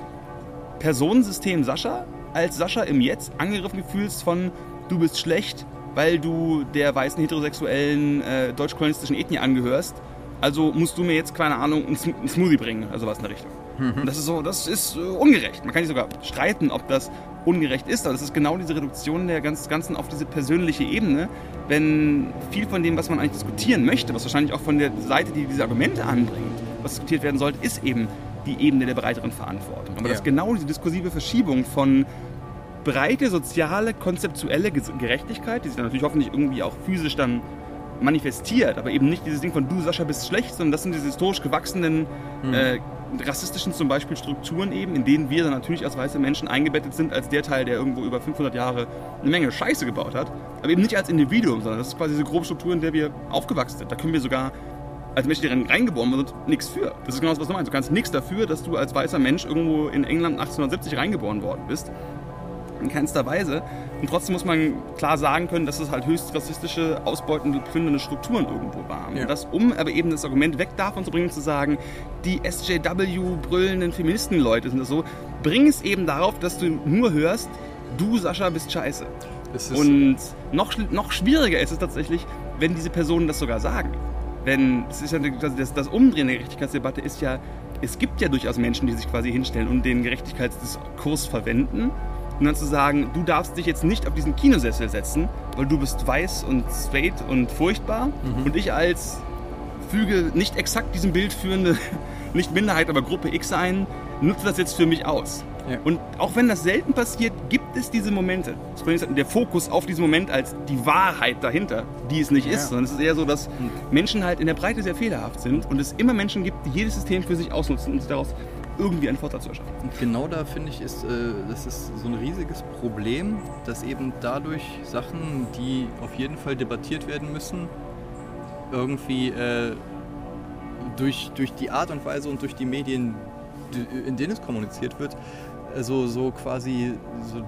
Personensystem Sascha, als Sascha im Jetzt angegriffen fühlst von du bist schlecht, weil du der weißen heterosexuellen äh, deutsch-kolonistischen Ethnie angehörst also musst du mir jetzt, keine Ahnung, einen Smoothie bringen, also was in der Richtung. Mhm. Und das ist so, das ist äh, ungerecht. Man kann sich sogar streiten, ob das ungerecht ist, aber das ist genau diese Reduktion der Ganzen auf diese persönliche Ebene, wenn viel von dem, was man eigentlich diskutieren möchte, was wahrscheinlich auch von der Seite, die diese Argumente anbringt, was diskutiert werden sollte, ist eben die Ebene der breiteren Verantwortung. Aber ja. das genau diese diskursive Verschiebung von breite soziale, konzeptuelle Gerechtigkeit, die sich dann natürlich hoffentlich irgendwie auch physisch dann manifestiert, aber eben nicht dieses Ding von du Sascha bist schlecht, sondern das sind diese historisch gewachsenen mhm. äh, rassistischen zum Beispiel Strukturen eben, in denen wir dann natürlich als weiße Menschen eingebettet sind als der Teil, der irgendwo über 500 Jahre eine Menge Scheiße gebaut hat, aber eben nicht als Individuum, sondern das ist quasi diese grobe Struktur, in der wir aufgewachsen sind. Da können wir sogar als Menschen, die reingeboren sind, nichts für. Das ist genau das, was du meinst. Du kannst nichts dafür, dass du als weißer Mensch irgendwo in England 1870 reingeboren worden bist in keinster Weise. Und trotzdem muss man klar sagen können, dass es halt höchst rassistische, ausbeutende, plündernde Strukturen irgendwo waren. Ja. Und das, um aber eben das Argument weg davon zu bringen, zu sagen, die SJW-brüllenden Feministenleute sind das so, bring es eben darauf, dass du nur hörst, du Sascha bist scheiße. Und noch, noch schwieriger ist es tatsächlich, wenn diese Personen das sogar sagen. Wenn, das, ist ja, das, das Umdrehen der Gerechtigkeitsdebatte ist ja, es gibt ja durchaus Menschen, die sich quasi hinstellen und den Gerechtigkeitsdiskurs verwenden und dann zu sagen, du darfst dich jetzt nicht auf diesen Kinosessel setzen, weil du bist weiß und straight und furchtbar mhm. und ich als füge nicht exakt diesem Bild führende, nicht Minderheit, aber Gruppe X ein, nutze das jetzt für mich aus. Ja. Und auch wenn das selten passiert, gibt es diese Momente. Der Fokus auf diesen Moment als die Wahrheit dahinter, die es nicht ja. ist, sondern es ist eher so, dass Menschen halt in der Breite sehr fehlerhaft sind und es immer Menschen gibt, die jedes System für sich ausnutzen und sich daraus irgendwie einen Vorteil zu erschaffen. Und genau da finde ich, ist, äh, das ist so ein riesiges Problem, dass eben dadurch Sachen, die auf jeden Fall debattiert werden müssen, irgendwie äh, durch, durch die Art und Weise und durch die Medien, in denen es kommuniziert wird, so, so quasi, so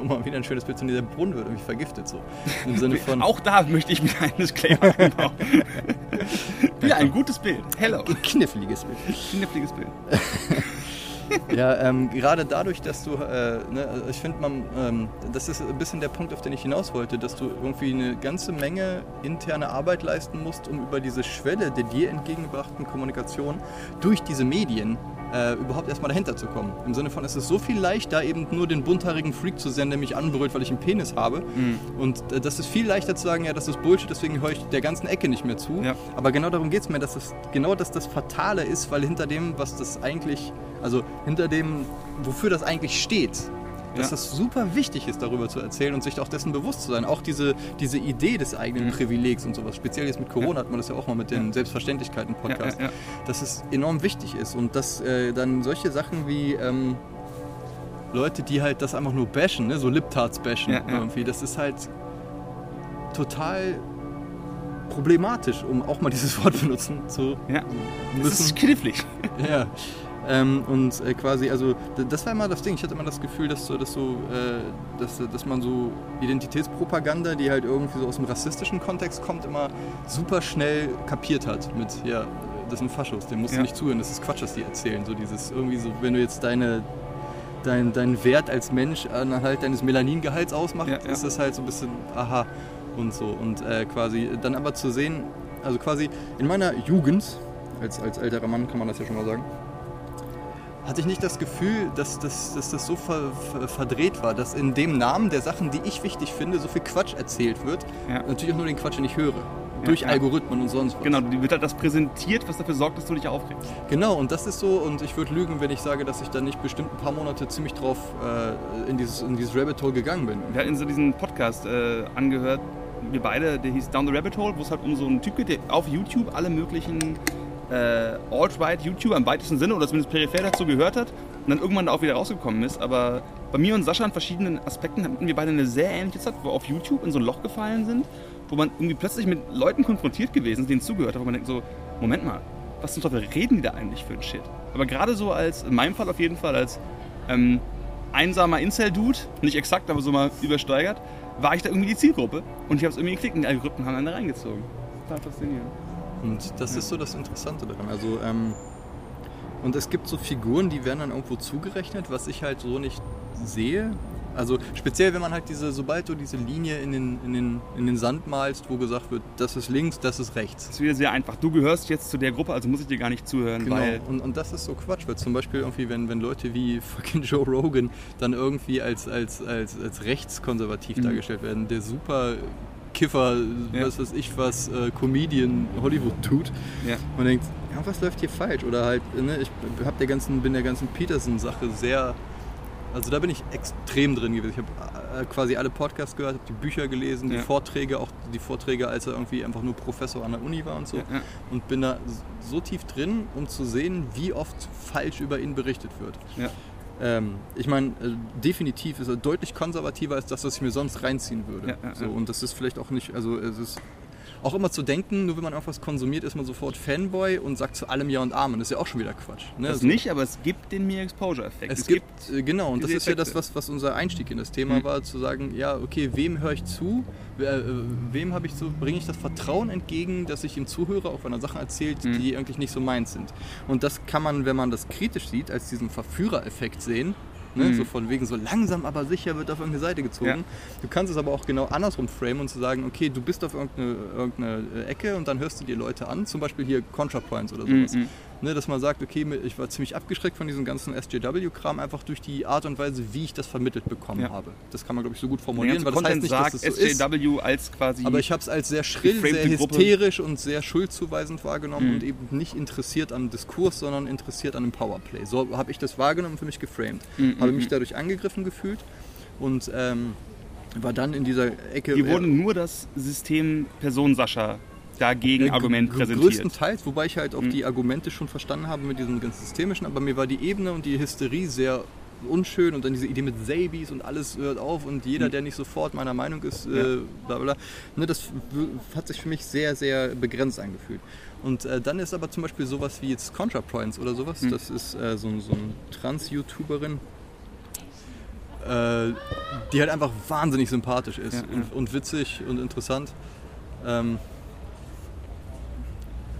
um mal wieder ein schönes Bild zu dieser Brunnen wird irgendwie vergiftet. So. Im Sinne von Auch da möchte ich mir ein Disclaimer einbauen. wieder ein gutes Bild. Hello. Ein kniffliges Bild. Kniffliges Bild. ja, ähm, gerade dadurch, dass du, äh, ne, also ich finde, man, ähm, das ist ein bisschen der Punkt, auf den ich hinaus wollte, dass du irgendwie eine ganze Menge interne Arbeit leisten musst, um über diese Schwelle der dir entgegengebrachten Kommunikation durch diese Medien äh, überhaupt erstmal dahinter zu kommen. Im Sinne von, es ist so viel leichter, eben nur den bunthaarigen Freak zu senden, der mich anbrüllt, weil ich einen Penis habe. Mhm. Und äh, das ist viel leichter zu sagen, ja, das ist Bullshit, deswegen höre ich der ganzen Ecke nicht mehr zu. Ja. Aber genau darum geht es mir, dass das genau das das Fatale ist, weil hinter dem, was das eigentlich, also hinter dem, wofür das eigentlich steht, dass ja. das super wichtig ist, darüber zu erzählen und sich auch dessen bewusst zu sein. Auch diese, diese Idee des eigenen mhm. Privilegs und sowas. Speziell jetzt mit Corona ja. hat man das ja auch mal mit den Selbstverständlichkeiten-Podcasts, ja, dass es enorm wichtig ist und dass äh, dann solche Sachen wie ähm, Leute, die halt das einfach nur bashen, ne? so Liptards bashen irgendwie, das ist halt total problematisch, um auch mal dieses Wort benutzen zu ja. müssen. Das ist knifflig. Ja. Ähm, und äh, quasi, also das war immer das Ding. Ich hatte immer das Gefühl, dass so, dass so, äh, dass, dass man so Identitätspropaganda, die halt irgendwie so aus dem rassistischen Kontext kommt, immer super schnell kapiert hat mit, ja, das sind Faschos, dem musst Ja. du nicht zuhören, das ist Quatsch, was die erzählen. So dieses irgendwie so, wenn du jetzt deine dein, dein Wert als Mensch anhalt deines Melaningehalts ausmacht, Ja, ja. ist das halt so ein bisschen aha und so. Und äh, quasi dann aber zu sehen, also quasi in meiner Jugend, als, als älterer Mann kann man das ja schon mal sagen, hatte ich nicht das Gefühl, dass, dass, dass das so ver, ver, verdreht war, dass in dem Namen der Sachen, die ich wichtig finde, so viel Quatsch erzählt wird. Ja. Natürlich auch nur den Quatsch, den ich höre. Durch ja. Algorithmen und sonst was. Genau, wird halt das präsentiert, was dafür sorgt, dass du dich aufregst. Genau, und das ist so, und ich würde lügen, wenn ich sage, dass ich da nicht bestimmt ein paar Monate ziemlich drauf äh, in, dieses, in dieses Rabbit Hole gegangen bin. Wir hatten so diesen Podcast äh, angehört, wir beide, der hieß Down the Rabbit Hole, wo es halt um so einen Typ geht, der auf YouTube alle möglichen äh, Alt-Right-YouTuber im weitesten Sinne oder zumindest peripher dazu gehört hat und dann irgendwann da auch wieder rausgekommen ist. Aber bei mir und Sascha in verschiedenen Aspekten hatten wir beide eine sehr ähnliche Zeit, wo wir auf YouTube in so ein Loch gefallen sind, wo man irgendwie plötzlich mit Leuten konfrontiert gewesen ist, denen zugehört hat, wo man denkt so, Moment mal, was zum Teufel reden die da eigentlich für ein Shit? Aber gerade so als, in meinem Fall auf jeden Fall, als ähm, einsamer Incel-Dude, nicht exakt, aber so mal übersteigert, war ich da irgendwie die Zielgruppe und ich habe es irgendwie geklickt und die Algorithmen haben einen da reingezogen. Total faszinierend. Und das ist so das Interessante daran. Also, ähm, und es gibt so Figuren, die werden dann irgendwo zugerechnet, was ich halt so nicht sehe. Also speziell, wenn man halt diese, sobald du diese Linie in den, in den, in den Sand malst, wo gesagt wird, das ist links, das ist rechts. Das ist wieder sehr einfach. Du gehörst jetzt zu der Gruppe, also muss ich dir gar nicht zuhören, Genau. weil Und, und das ist so Quatsch, weil zum Beispiel irgendwie, wenn, wenn Leute wie fucking Joe Rogan dann irgendwie als, als, als, als rechtskonservativ Mhm. dargestellt werden, der super Kiffer, Ja. was weiß ich was, äh, Comedian Hollywood tut. ja, Man denkt, ja, was läuft hier falsch? Oder halt, ne, ich hab der ganzen, bin der ganzen Peterson-Sache sehr. Also da bin ich extrem drin gewesen. Ich habe äh, quasi alle Podcasts gehört, habe die Bücher gelesen, die Ja. Vorträge, auch die Vorträge, als er irgendwie einfach nur Professor an der Uni war und so. Und bin da so tief drin, um zu sehen, wie oft falsch über ihn berichtet wird. Ähm, ich meine, äh, definitiv ist er deutlich konservativer als das, was ich mir sonst reinziehen würde. Ja, ja, so, und das ist vielleicht auch nicht, also es ist auch immer zu denken, nur wenn man irgendwas konsumiert, ist man sofort Fanboy und sagt zu allem Ja und Amen. Das ist ja auch schon wieder Quatsch. Ne? Das Also, nicht, aber es gibt den Mere Exposure-Effekt. Es, gibt, äh, genau, und das ist ja das, Effekte. was, was unser Einstieg in das Thema Mhm. war, zu sagen, ja, okay, wem höre ich zu? Äh, wem habe ich so, bringe ich das Vertrauen entgegen, dass ich ihm zuhöre, auch wenn er Sachen erzählt, Mhm. die eigentlich nicht so meins sind. Und das kann man, wenn man das kritisch sieht, als diesen Verführereffekt sehen. Ne? Mhm. So von wegen so langsam, aber sicher wird auf irgendeine Seite gezogen. Ja. Du kannst es aber auch genau andersrum framen und zu sagen, okay, du bist auf irgendeine, irgendeine Ecke und dann hörst du dir Leute an, zum Beispiel hier ContraPoints oder sowas. Mhm. Ne, dass man sagt, okay, ich war ziemlich abgeschreckt von diesem ganzen SJW-Kram, einfach durch die Art und Weise, wie ich das vermittelt bekommen Ja. habe. Das kann man, glaube ich, so gut formulieren, weil das heißt nicht, sagt dass es so ist. SJW als quasi. Aber ich habe es als sehr schrill, sehr Gruppe. hysterisch und sehr schuldzuweisend wahrgenommen Mhm. und eben nicht interessiert am Diskurs, sondern interessiert an dem Powerplay. So habe ich das wahrgenommen für mich geframed. Mhm, Habe mhm. mich dadurch angegriffen gefühlt und ähm, war dann in dieser Ecke... Hier wurde nur das System Person Sascha dagegen Äh, Argument präsentiert. Größtenteils, wobei ich halt auch Mhm. die Argumente schon verstanden habe mit diesem ganz systemischen, aber mir war die Ebene und die Hysterie sehr unschön und dann diese Idee mit Sabis und alles hört auf und jeder, Mhm. der nicht sofort meiner Meinung ist, Ja. äh, bla bla. Ne, das hat sich für mich sehr, sehr begrenzt angefühlt. Und äh, dann ist aber zum Beispiel sowas wie jetzt ContraPoints oder sowas, Mhm. das ist äh, so, so eine Trans-YouTuberin, äh, die halt einfach wahnsinnig sympathisch ist Ja, ja. Und, und witzig und interessant. Ähm,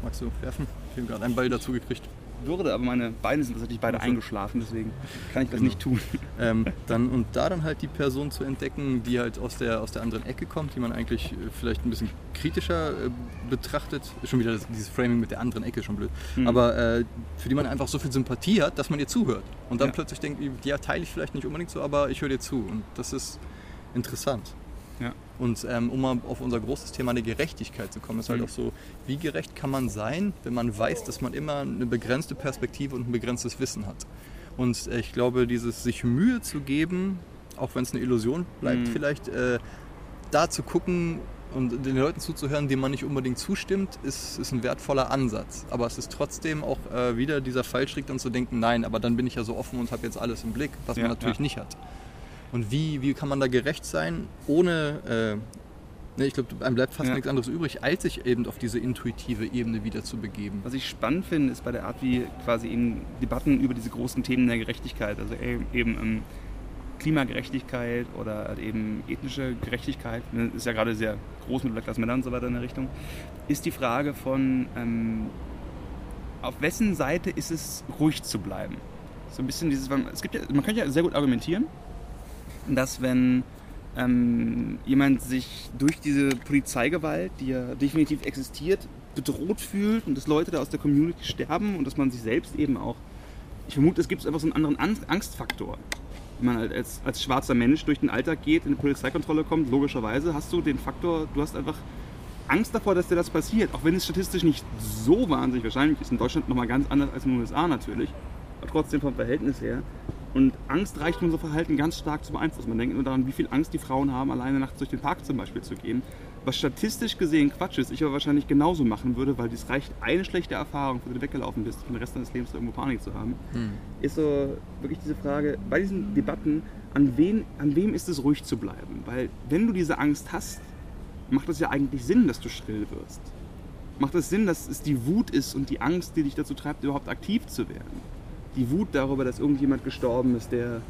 magst du werfen? Ich habe gerade einen Ball dazu gekriegt. Würde, aber meine Beine sind tatsächlich beide Ach so. eingeschlafen, deswegen kann ich das Genau. nicht tun. Ähm, dann, und da dann halt die Person zu entdecken, die halt aus der, aus der anderen Ecke kommt, die man eigentlich äh, vielleicht ein bisschen kritischer äh, betrachtet. Ist schon wieder das, dieses Framing mit der anderen Ecke schon blöd. Mhm. Aber äh, für die man einfach so viel Sympathie hat, dass man ihr zuhört. Und dann Ja. plötzlich denkt, ja, teile ich vielleicht nicht unbedingt so, aber ich höre dir zu. Und das ist interessant. Ja. Und ähm, um mal auf unser großes Thema der Gerechtigkeit zu kommen, ist halt Mhm. auch so, wie gerecht kann man sein, wenn man weiß, dass man immer eine begrenzte Perspektive und ein begrenztes Wissen hat. Und äh, ich glaube, dieses sich Mühe zu geben, auch wenn es eine Illusion bleibt, Mhm. vielleicht äh, da zu gucken und den Leuten zuzuhören, denen man nicht unbedingt zustimmt, ist, ist ein wertvoller Ansatz. Aber es ist trotzdem auch äh, wieder dieser Fallstrick, dann zu denken, nein, aber dann bin ich ja so offen und habe jetzt alles im Blick, was Ja, man natürlich ja. nicht hat. Und wie, wie kann man da gerecht sein, ohne Ne, ich glaube, einem bleibt fast Ja. nichts anderes übrig, als sich eben auf diese intuitive Ebene wieder zu begeben. Was ich spannend finde, ist bei der Art, wie quasi in Debatten über diese großen Themen der Gerechtigkeit, also eben, eben ähm, Klimagerechtigkeit oder halt eben ethnische Gerechtigkeit, ne, ist ja gerade sehr groß mit Black Lives Matter und so weiter in der Richtung, ist die Frage von, ähm, auf wessen Seite ist es ruhig zu bleiben? So ein bisschen dieses, es gibt ja, man kann ja sehr gut argumentieren, dass wenn ähm, jemand sich durch diese Polizeigewalt, die ja definitiv existiert, bedroht fühlt und dass Leute da aus der Community sterben und dass man sich selbst eben auch, ich vermute, es gibt einfach so einen anderen An- Angstfaktor. Wenn man halt als, als schwarzer Mensch durch den Alltag geht, in eine Polizeikontrolle kommt, logischerweise hast du den Faktor, du hast einfach Angst davor, dass dir das passiert, auch wenn es statistisch nicht so wahnsinnig wahrscheinlich ist. In Deutschland nochmal ganz anders als in den USA natürlich, aber trotzdem vom Verhältnis her. Und Angst reicht, unser Verhalten ganz stark zu beeinflussen. Man denkt nur daran, wie viel Angst die Frauen haben, alleine nachts durch den Park zum Beispiel zu gehen. Was statistisch gesehen Quatsch ist, ich aber wahrscheinlich genauso machen würde, weil dies reicht, eine schlechte Erfahrung, von der du weggelaufen bist, für den Rest deines Lebens irgendwo Panik zu haben, ist so wirklich diese Frage, bei diesen Debatten, an, wen, an wem ist es ruhig zu bleiben? Weil wenn du diese Angst hast, macht es ja eigentlich Sinn, dass du schrill wirst. Macht es Sinn, dass es die Wut ist und die Angst, die dich dazu treibt, überhaupt aktiv zu werden. Die Wut darüber, dass irgendjemand gestorben ist, der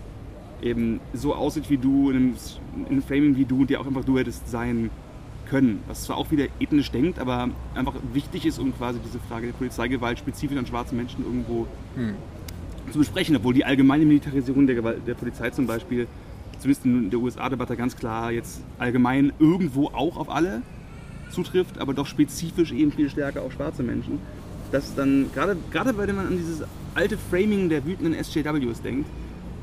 eben so aussieht wie du, in einem, in einem Framing wie du und der auch einfach du hättest sein können. Was zwar auch wieder ethnisch denkt, aber einfach wichtig ist, um quasi diese Frage der Polizeigewalt spezifisch an schwarzen Menschen irgendwo zu besprechen, obwohl die allgemeine Militarisierung der, Gewalt, der Polizei zum Beispiel, zumindest in der USA-Debatte ganz klar jetzt allgemein irgendwo auch auf alle zutrifft, aber doch spezifisch eben viel stärker auf schwarze Menschen. Dass dann, gerade, gerade wenn man an dieses alte Framing der wütenden SJWs denkt,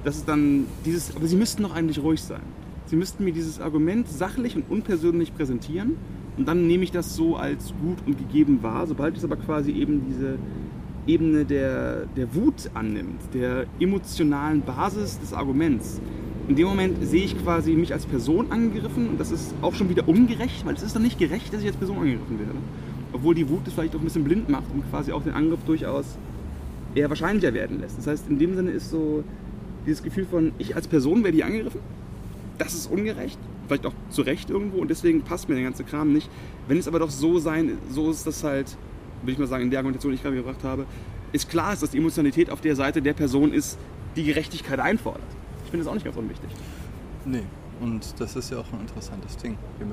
dass es dann dieses, aber sie müssten doch eigentlich ruhig sein. Sie müssten mir dieses Argument sachlich und unpersönlich präsentieren und dann nehme ich das so als gut und gegeben wahr. Sobald es aber quasi eben diese Ebene der, der Wut annimmt, der emotionalen Basis des Arguments, in dem Moment sehe ich quasi mich als Person angegriffen und das ist auch schon wieder ungerecht, weil es ist dann nicht gerecht, dass ich als Person angegriffen werde. Obwohl die Wut es vielleicht auch ein bisschen blind macht und quasi auch den Angriff durchaus eher wahrscheinlicher werden lässt. Das heißt, in dem Sinne ist so dieses Gefühl von, ich als Person werde hier angegriffen, das ist ungerecht, vielleicht auch zu Recht irgendwo und deswegen passt mir der ganze Kram nicht. Wenn es aber doch so sein, so ist das halt, würde ich mal sagen, in der Argumentation, die ich gerade gebracht habe, ist klar, ist, dass die Emotionalität auf der Seite der Person ist, die Gerechtigkeit einfordert. Ich finde das auch nicht ganz unwichtig. Nee. Und das ist ja auch ein interessantes Ding. Ja.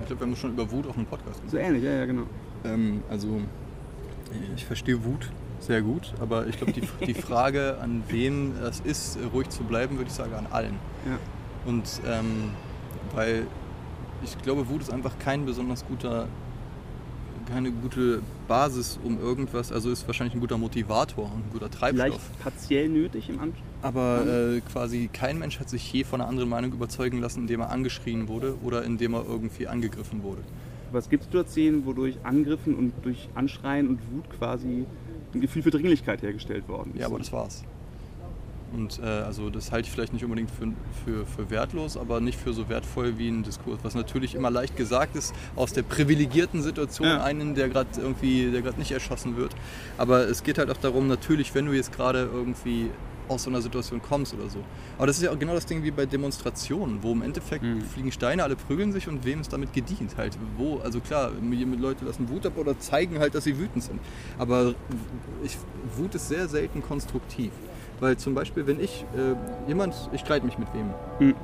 Ich glaube, wir haben schon über Wut auf einem Podcast So ähnlich, ja, ja, genau. Ähm, also, ich verstehe Wut sehr gut, aber ich glaube, die, die Frage, an wem es ist, ruhig zu bleiben, würde ich sagen, an allen. Ja. Und ähm, weil ich glaube, Wut ist einfach kein besonders guter, keine gute Basis, um irgendwas, also ist wahrscheinlich ein guter Motivator und ein guter Treibstoff. Vielleicht partiell nötig im Anschluss. Aber äh, quasi kein Mensch hat sich je von einer anderen Meinung überzeugen lassen, indem er angeschrien wurde oder indem er irgendwie angegriffen wurde. Was gibt es Situationen, wodurch Angriffen und durch Anschreien und Wut quasi ein Gefühl für Dringlichkeit hergestellt worden ist? Ja, aber das war's. Und äh, also das halte ich vielleicht nicht unbedingt für, für, für wertlos, aber nicht für so wertvoll wie ein Diskurs, was natürlich immer leicht gesagt ist, aus der privilegierten Situation Ja. einen, der gerade irgendwie, der gerade nicht erschossen wird. Aber es geht halt auch darum, natürlich, wenn du jetzt gerade irgendwie aus so einer Situation kommst oder so. Aber das ist ja auch genau das Ding wie bei Demonstrationen, wo im Endeffekt Mhm. fliegen Steine, alle prügeln sich und wem ist damit gedient halt. Wo, also klar, mit Leute lassen Wut ab oder zeigen halt, dass sie wütend sind. Aber ich, Wut ist sehr selten konstruktiv. Weil zum Beispiel, wenn ich, äh, jemand, ich streite mich mit wem Mhm.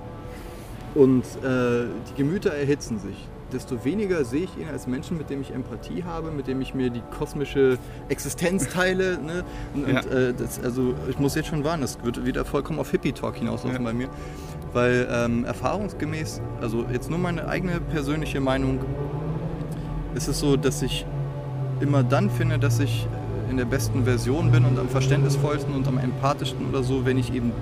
und äh, die Gemüter erhitzen sich, desto weniger sehe ich ihn als Menschen, mit dem ich Empathie habe, mit dem ich mir die kosmische Existenz teile. Ne? Und, Ja. und, äh, das, also ich muss jetzt schon warnen, das wird wieder vollkommen auf Hippie-Talk hinauslaufen Ja. bei mir. Weil ähm, erfahrungsgemäß, also jetzt nur meine eigene persönliche Meinung, ist es so, dass ich immer dann finde, dass ich in der besten Version bin und am verständnisvollsten und am empathischsten oder so, wenn ich eben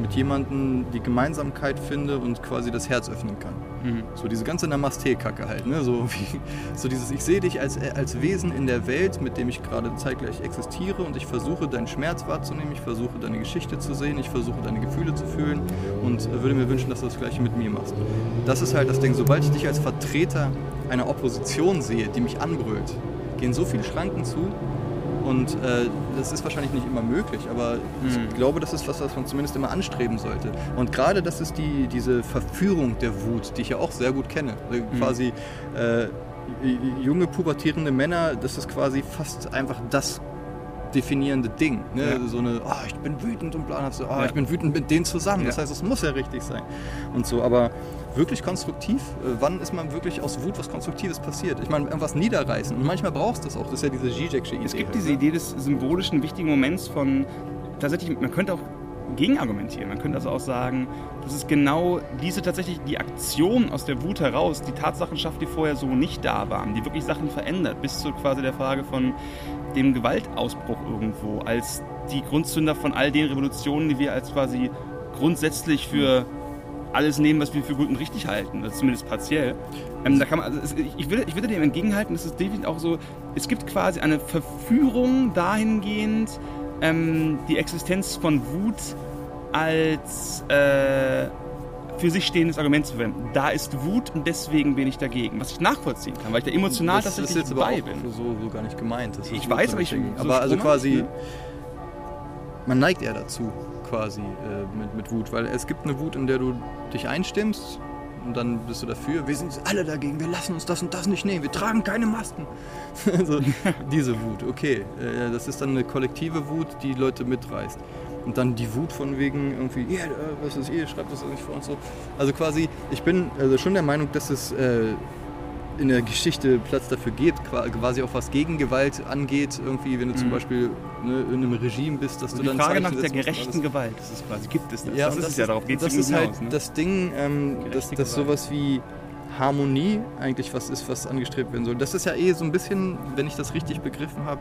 mit jemandem die Gemeinsamkeit finde und quasi das Herz öffnen kann. Mhm. So diese ganze Namaste-Kacke halt, ne? So, wie, so dieses, ich sehe dich als, als Wesen in der Welt, mit dem ich gerade zeitgleich existiere und ich versuche deinen Schmerz wahrzunehmen, ich versuche deine Geschichte zu sehen, ich versuche deine Gefühle zu fühlen und äh, würde mir wünschen, dass du das gleiche mit mir machst. Das ist halt das Ding, sobald ich dich als Vertreter einer Opposition sehe, die mich anbrüllt, gehen so viele Schranken zu Und äh, das ist wahrscheinlich nicht immer möglich, aber mhm. ich glaube, das ist was, was man zumindest immer anstreben sollte. Und gerade das ist die, diese Verführung der Wut, die ich ja auch sehr gut kenne. Also mhm. Quasi äh, junge pubertierende Männer, das ist quasi fast einfach das definierende Ding. Ne? Ja. So eine, oh, ich bin wütend und bla, so, oh, ja. ich bin wütend mit denen zusammen. Das heißt, es muss ja richtig sein. Und so, aber wirklich konstruktiv, äh, wann ist man wirklich aus Wut was Konstruktives passiert? Ich meine, irgendwas niederreißen. Und manchmal brauchst du das auch. Das ist ja diese Zizek'sche Idee. Es gibt diese ne? Idee des symbolischen, wichtigen Moments von, tatsächlich, man könnte auch gegenargumentieren. Man könnte also auch sagen, dass es genau diese tatsächlich die Aktion aus der Wut heraus, die Tatsachen schafft, die vorher so nicht da waren, die wirklich Sachen verändert, bis zu quasi der Frage von dem Gewaltausbruch irgendwo, als die Grundzünder von all den Revolutionen, die wir als quasi grundsätzlich für alles nehmen, was wir für gut und richtig halten, also zumindest partiell. Ähm, da kann man, also ich, würde, ich würde dem entgegenhalten, es definitiv auch so, es gibt quasi eine Verführung dahingehend, ähm, die Existenz von Wut als äh, für sich stehendes Argument zu verwenden. Da ist Wut und deswegen bin ich dagegen. Was ich nachvollziehen kann, weil ich da emotional das tatsächlich ist jetzt bei bin. So, so gar nicht gemeint. ich weiß, aber ich. So aber also quasi, ne? man neigt eher dazu, quasi äh, mit, mit Wut, weil es gibt eine Wut, in der du dich einstimmst und dann bist du dafür. Wir sind alle dagegen, wir lassen uns das und das nicht nehmen, wir tragen keine Masken. also, diese Wut, okay. Äh, das ist dann eine kollektive Wut, die Leute mitreißt. Und dann die Wut von wegen irgendwie, ja, yeah, was ist ihr, schreibt das nicht vor uns so. Also quasi, ich bin also schon der Meinung, dass es äh, in der Geschichte Platz dafür geht, quasi auch was Gegengewalt angeht, irgendwie, wenn du zum mhm. Beispiel ne, in einem Regime bist, dass also du dann. Die Frage nach der gerechten Gewalt, das ist quasi, gibt es das? Ja, das, ist es ja, darauf geht es Das ist halt hinaus, ne? das Ding, ähm, dass, dass sowas wie Harmonie eigentlich was ist, was angestrebt werden soll. Das ist ja eh so ein bisschen, wenn ich das richtig begriffen habe,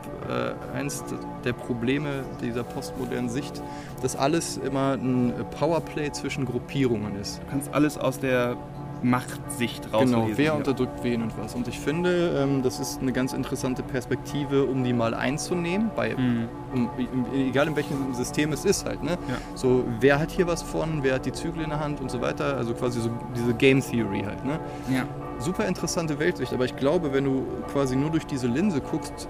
äh, eins der Probleme dieser postmodernen Sicht, dass alles immer ein Powerplay zwischen Gruppierungen ist. Du kannst alles aus der Machtsicht rauslesen. Genau, wer unterdrückt wen und was. Und ich finde, ähm, das ist eine ganz interessante Perspektive, um die mal einzunehmen, bei, mhm. um, egal in welchem System es ist halt. Ne? Ja. So, wer hat hier was von, wer hat die Zügel in der Hand und so weiter. Also quasi so diese Game Theory halt. Ne? Ja. Super interessante Weltsicht, aber ich glaube, wenn du quasi nur durch diese Linse guckst,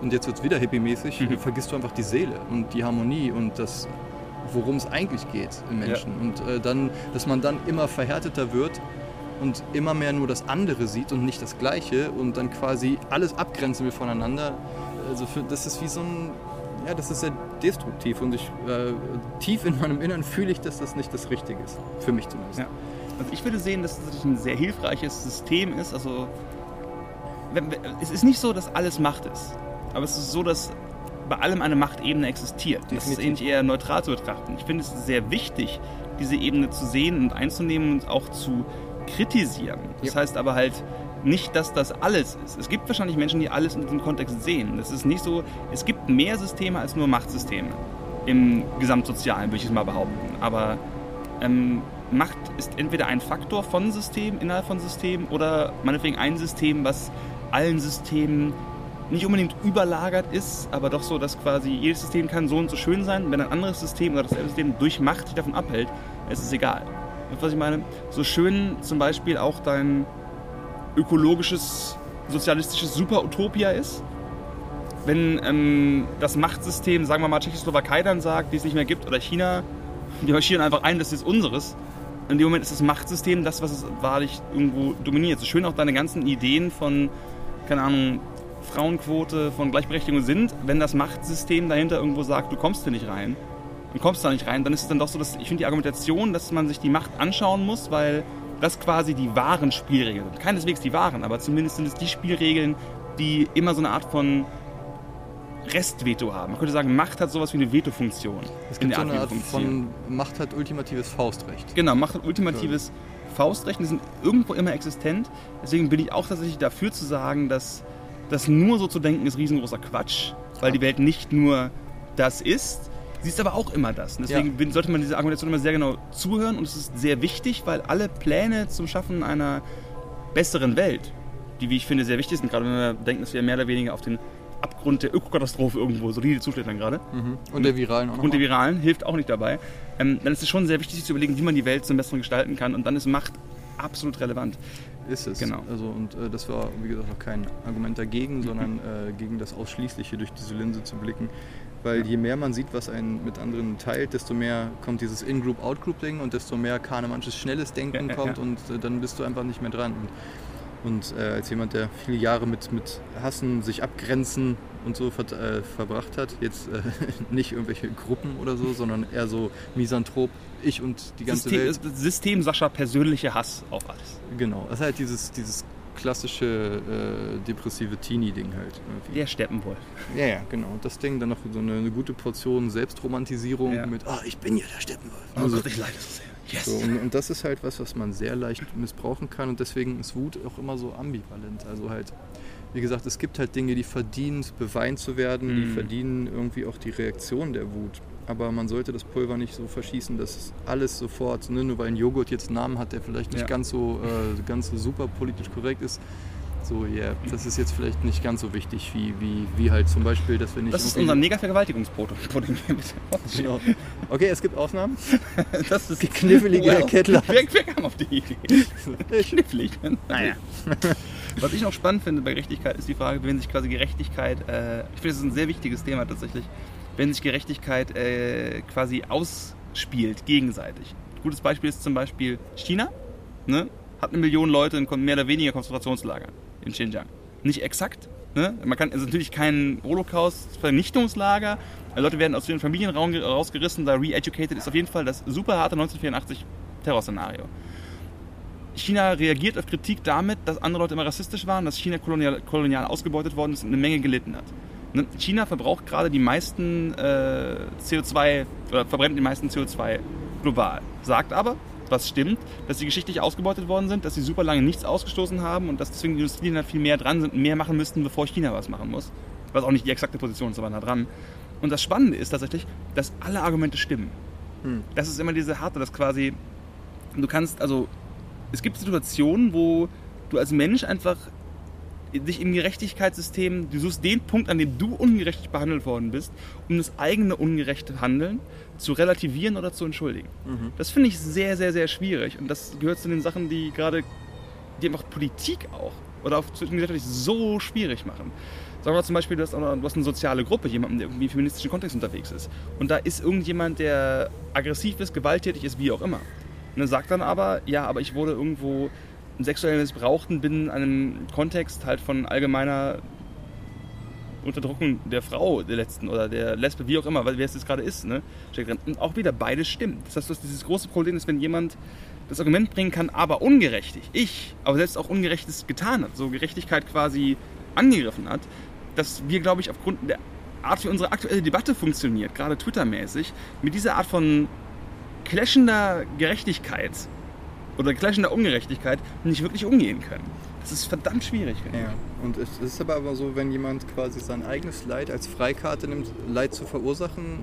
und jetzt wird es wieder hippie-mäßig, mhm. vergisst du einfach die Seele und die Harmonie und das worum es eigentlich geht im Menschen. Ja. Und äh, dann, dass man dann immer verhärteter wird und immer mehr nur das andere sieht und nicht das Gleiche und dann quasi alles abgrenzen wir voneinander. Also für, das ist wie so ein, ja, das ist sehr destruktiv und ich, äh, tief in meinem Innern fühle ich, dass das nicht das Richtige ist. Für mich zumindest. Ja. Also ich würde sehen, dass es ein sehr hilfreiches System ist. Also es ist nicht so, dass alles Macht ist. Aber es ist so, dass bei allem eine Machtebene existiert. Das ist eigentlich eher neutral zu betrachten. Ich finde es sehr wichtig, diese Ebene zu sehen und einzunehmen und auch zu kritisieren. Das ja. heißt aber halt nicht, dass das alles ist. Es gibt wahrscheinlich Menschen, die alles in diesem Kontext sehen. Das ist nicht so, es gibt mehr Systeme als nur Machtsysteme. Im Gesamtsozialen würde ich es mal behaupten. Aber ähm, Macht ist entweder ein Faktor von Systemen, innerhalb von Systemen, oder meinetwegen ein System, was allen Systemen nicht unbedingt überlagert ist, aber doch so, dass quasi jedes System kann so und so schön sein. Wenn ein anderes System oder dasselbe System durch Macht dich davon abhält, ist es egal was ich meine? So schön zum Beispiel auch dein ökologisches, sozialistisches Super-Utopia ist. Wenn ähm, das Machtsystem, sagen wir mal, Tschechoslowakei dann sagt, die es nicht mehr gibt, oder China, die marschieren einfach ein, das ist unseres. In dem Moment ist das Machtsystem das, was es wahrlich irgendwo dominiert. So schön auch deine ganzen Ideen von, keine Ahnung, Frauenquote, von Gleichberechtigung sind, wenn das Machtsystem dahinter irgendwo sagt, du kommst hier nicht rein, und kommst da nicht rein, dann ist es dann doch so, dass ich finde die Argumentation, dass man sich die Macht anschauen muss, weil das quasi die wahren Spielregeln sind. Keineswegs die wahren, aber zumindest sind es die Spielregeln, die immer so eine Art von Restveto haben. Man könnte sagen, Macht hat sowas wie eine Veto-Funktion. Es gibt so eine Art von Macht hat ultimatives Faustrecht. Genau, Macht hat ultimatives ja. Faustrecht. Die sind irgendwo immer existent. Deswegen bin ich auch tatsächlich dafür zu sagen, dass das nur so zu denken ist riesengroßer Quatsch, weil ja. die Welt nicht nur das ist, Sie ist aber auch immer das. Und deswegen ja. sollte man dieser Argumentation immer sehr genau zuhören und es ist sehr wichtig, weil alle Pläne zum Schaffen einer besseren Welt, die, wie ich finde, sehr wichtig sind, gerade wenn wir denken, dass wir mehr oder weniger auf den Abgrund der Ökokatastrophe irgendwo solide zuschlittern gerade. Mhm. Und der viralen auch. Und der viralen hilft auch nicht dabei. Ähm, dann ist es schon sehr wichtig, sich zu überlegen, wie man die Welt zum Besseren gestalten kann und dann ist Macht absolut relevant. ist es. Genau. Also und äh, das war, wie gesagt, auch kein Argument dagegen, sondern äh, gegen das Ausschließliche durch diese Linse zu blicken. Weil je mehr man sieht, was einen mit anderen teilt, desto mehr kommt dieses In-Group, Out-Group-Ding und desto mehr Kahnemannsches schnelles Denken Ja, kommt ja. und äh, dann bist du einfach nicht mehr dran. Und, und äh, als jemand, der viele Jahre mit, mit Hassen, sich abgrenzen und so ver äh, verbracht hat, jetzt äh, nicht irgendwelche Gruppen oder so, sondern eher so Misanthrop, ich und die ganze System, Welt. System Sascha, persönliche Hass auf alles. Genau, das ist halt dieses, dieses klassische äh, depressive Teenie-Ding halt. irgendwie. Der Steppenwolf. Ja, ja, genau. Und das Ding, dann noch so eine, eine gute Portion Selbstromantisierung Ja. mit, ah, ich bin ja der Steppenwolf. Oh Also, Gott, ich leide so sehr. Yes. so, und, und das ist halt was, was man sehr leicht missbrauchen kann und deswegen ist Wut auch immer so ambivalent. Also halt, wie gesagt, es gibt halt Dinge, die verdienen, beweint zu werden, die Mhm. verdienen irgendwie auch die Reaktion der Wut. Aber man sollte das Pulver nicht so verschießen, dass alles sofort, ne, nur weil ein Joghurt jetzt einen Namen hat, der vielleicht nicht Ja. ganz, so, äh, ganz so super politisch korrekt ist, so, ja, das ist jetzt vielleicht nicht ganz so wichtig, wie, wie, wie halt zum Beispiel, dass wir nicht. Das ist unser Mega-Vergewaltigungspudding. Genau. Okay, es gibt Ausnahmen. Das ist Knifflige Herr Kettler. Wer, wer kam auf die Idee? Knifflig. Naja. Was ich noch spannend finde bei Gerechtigkeit ist die Frage, wenn sich quasi Gerechtigkeit, äh, ich finde, das ist ein sehr wichtiges Thema tatsächlich, wenn sich Gerechtigkeit äh, quasi ausspielt gegenseitig. Ein gutes Beispiel ist zum Beispiel China, ne? hat eine Million Leute in mehr oder weniger Konzentrationslagern in Xinjiang. Nicht exakt, ne? man kann, es ist natürlich kein Holocaust-Vernichtungslager, Leute werden aus ihren Familien raum- rausgerissen, da re-educated ist auf jeden Fall das super harte 1984 Terrorszenario. China reagiert auf Kritik damit, dass andere Leute immer rassistisch waren, dass China kolonial, kolonial ausgebeutet worden ist und eine Menge gelitten hat. Ne? China verbraucht gerade die meisten äh, CO2 oder verbrennt die meisten CO2 global. Sagt aber, was stimmt, dass sie geschichtlich ausgebeutet worden sind, dass sie super lange nichts ausgestoßen haben und dass deswegen die Industrieländer viel mehr dran sind und mehr machen müssten, bevor China was machen muss. Was auch nicht die exakte Position ist, aber nah dran. Und das Spannende ist tatsächlich, dass alle Argumente stimmen. Hm. Das ist immer diese harte, dass quasi du kannst, also es gibt Situationen, wo du als Mensch einfach dich im Gerechtigkeitssystem, du suchst den Punkt, an dem du ungerecht behandelt worden bist, um das eigene ungerechte Handeln zu relativieren oder zu entschuldigen. Mhm. Das finde ich sehr, sehr, sehr schwierig und das gehört zu den Sachen, die gerade, die einfach Politik auch oder auch zwischengesellschaftlich so schwierig machen. Sagen wir mal zum Beispiel, du hast, auch- du hast eine soziale Gruppe, jemanden, der irgendwie im feministischen Kontext unterwegs ist. Und da ist irgendjemand, der aggressiv ist, gewalttätig ist, wie auch immer. Dann sagt dann aber, ja, aber ich wurde irgendwo sexuell missbraucht und bin in einem Kontext halt von allgemeiner Unterdrückung der Frau der letzten oder der Lesbe, wie auch immer, weil wer es jetzt gerade ist, ne, steckt drin. Und auch wieder beides stimmt. Das heißt, du hast dieses große Problem ist, wenn jemand das Argument bringen kann, aber ungerechtig, ich, aber selbst auch Ungerechtes getan hat, so Gerechtigkeit quasi angegriffen hat, dass wir, glaube ich, aufgrund der Art, wie unsere aktuelle Debatte funktioniert, gerade Twitter-mäßig, mit dieser Art von clashender Gerechtigkeit oder clashender Ungerechtigkeit nicht wirklich umgehen können. Das ist verdammt schwierig. Ja. Und es ist aber aber so, wenn jemand quasi sein eigenes Leid als Freikarte nimmt, Leid zu verursachen,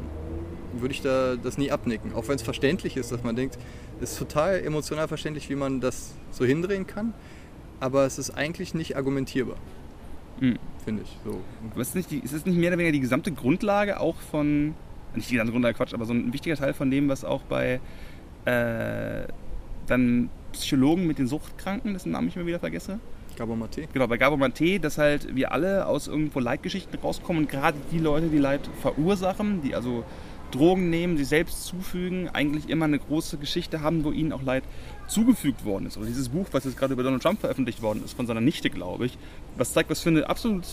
würde ich da das nie abnicken. Auch wenn es verständlich ist, dass man denkt, es ist total emotional verständlich, wie man das so hindrehen kann. Aber es ist eigentlich nicht argumentierbar, Mhm. finde ich. So. Aber ist, nicht die, ist es nicht mehr oder weniger die gesamte Grundlage auch von, nicht die gesamte Grundlage, Quatsch, aber so ein wichtiger Teil von dem, was auch bei äh, dann Psychologen mit den Suchtkranken, dessen Namen ich immer wieder vergesse, Gabor Maté. genau, bei Gabor Maté, dass halt wir alle aus irgendwo Leitgeschichten rauskommen und gerade die Leute, die Leid verursachen, die also Drogen nehmen, sich selbst zufügen, eigentlich immer eine große Geschichte haben, wo ihnen auch Leid zugefügt worden ist. Oder dieses Buch, was jetzt gerade über Donald Trump veröffentlicht worden ist, von seiner Nichte, glaube ich, was zeigt, was für eine absolut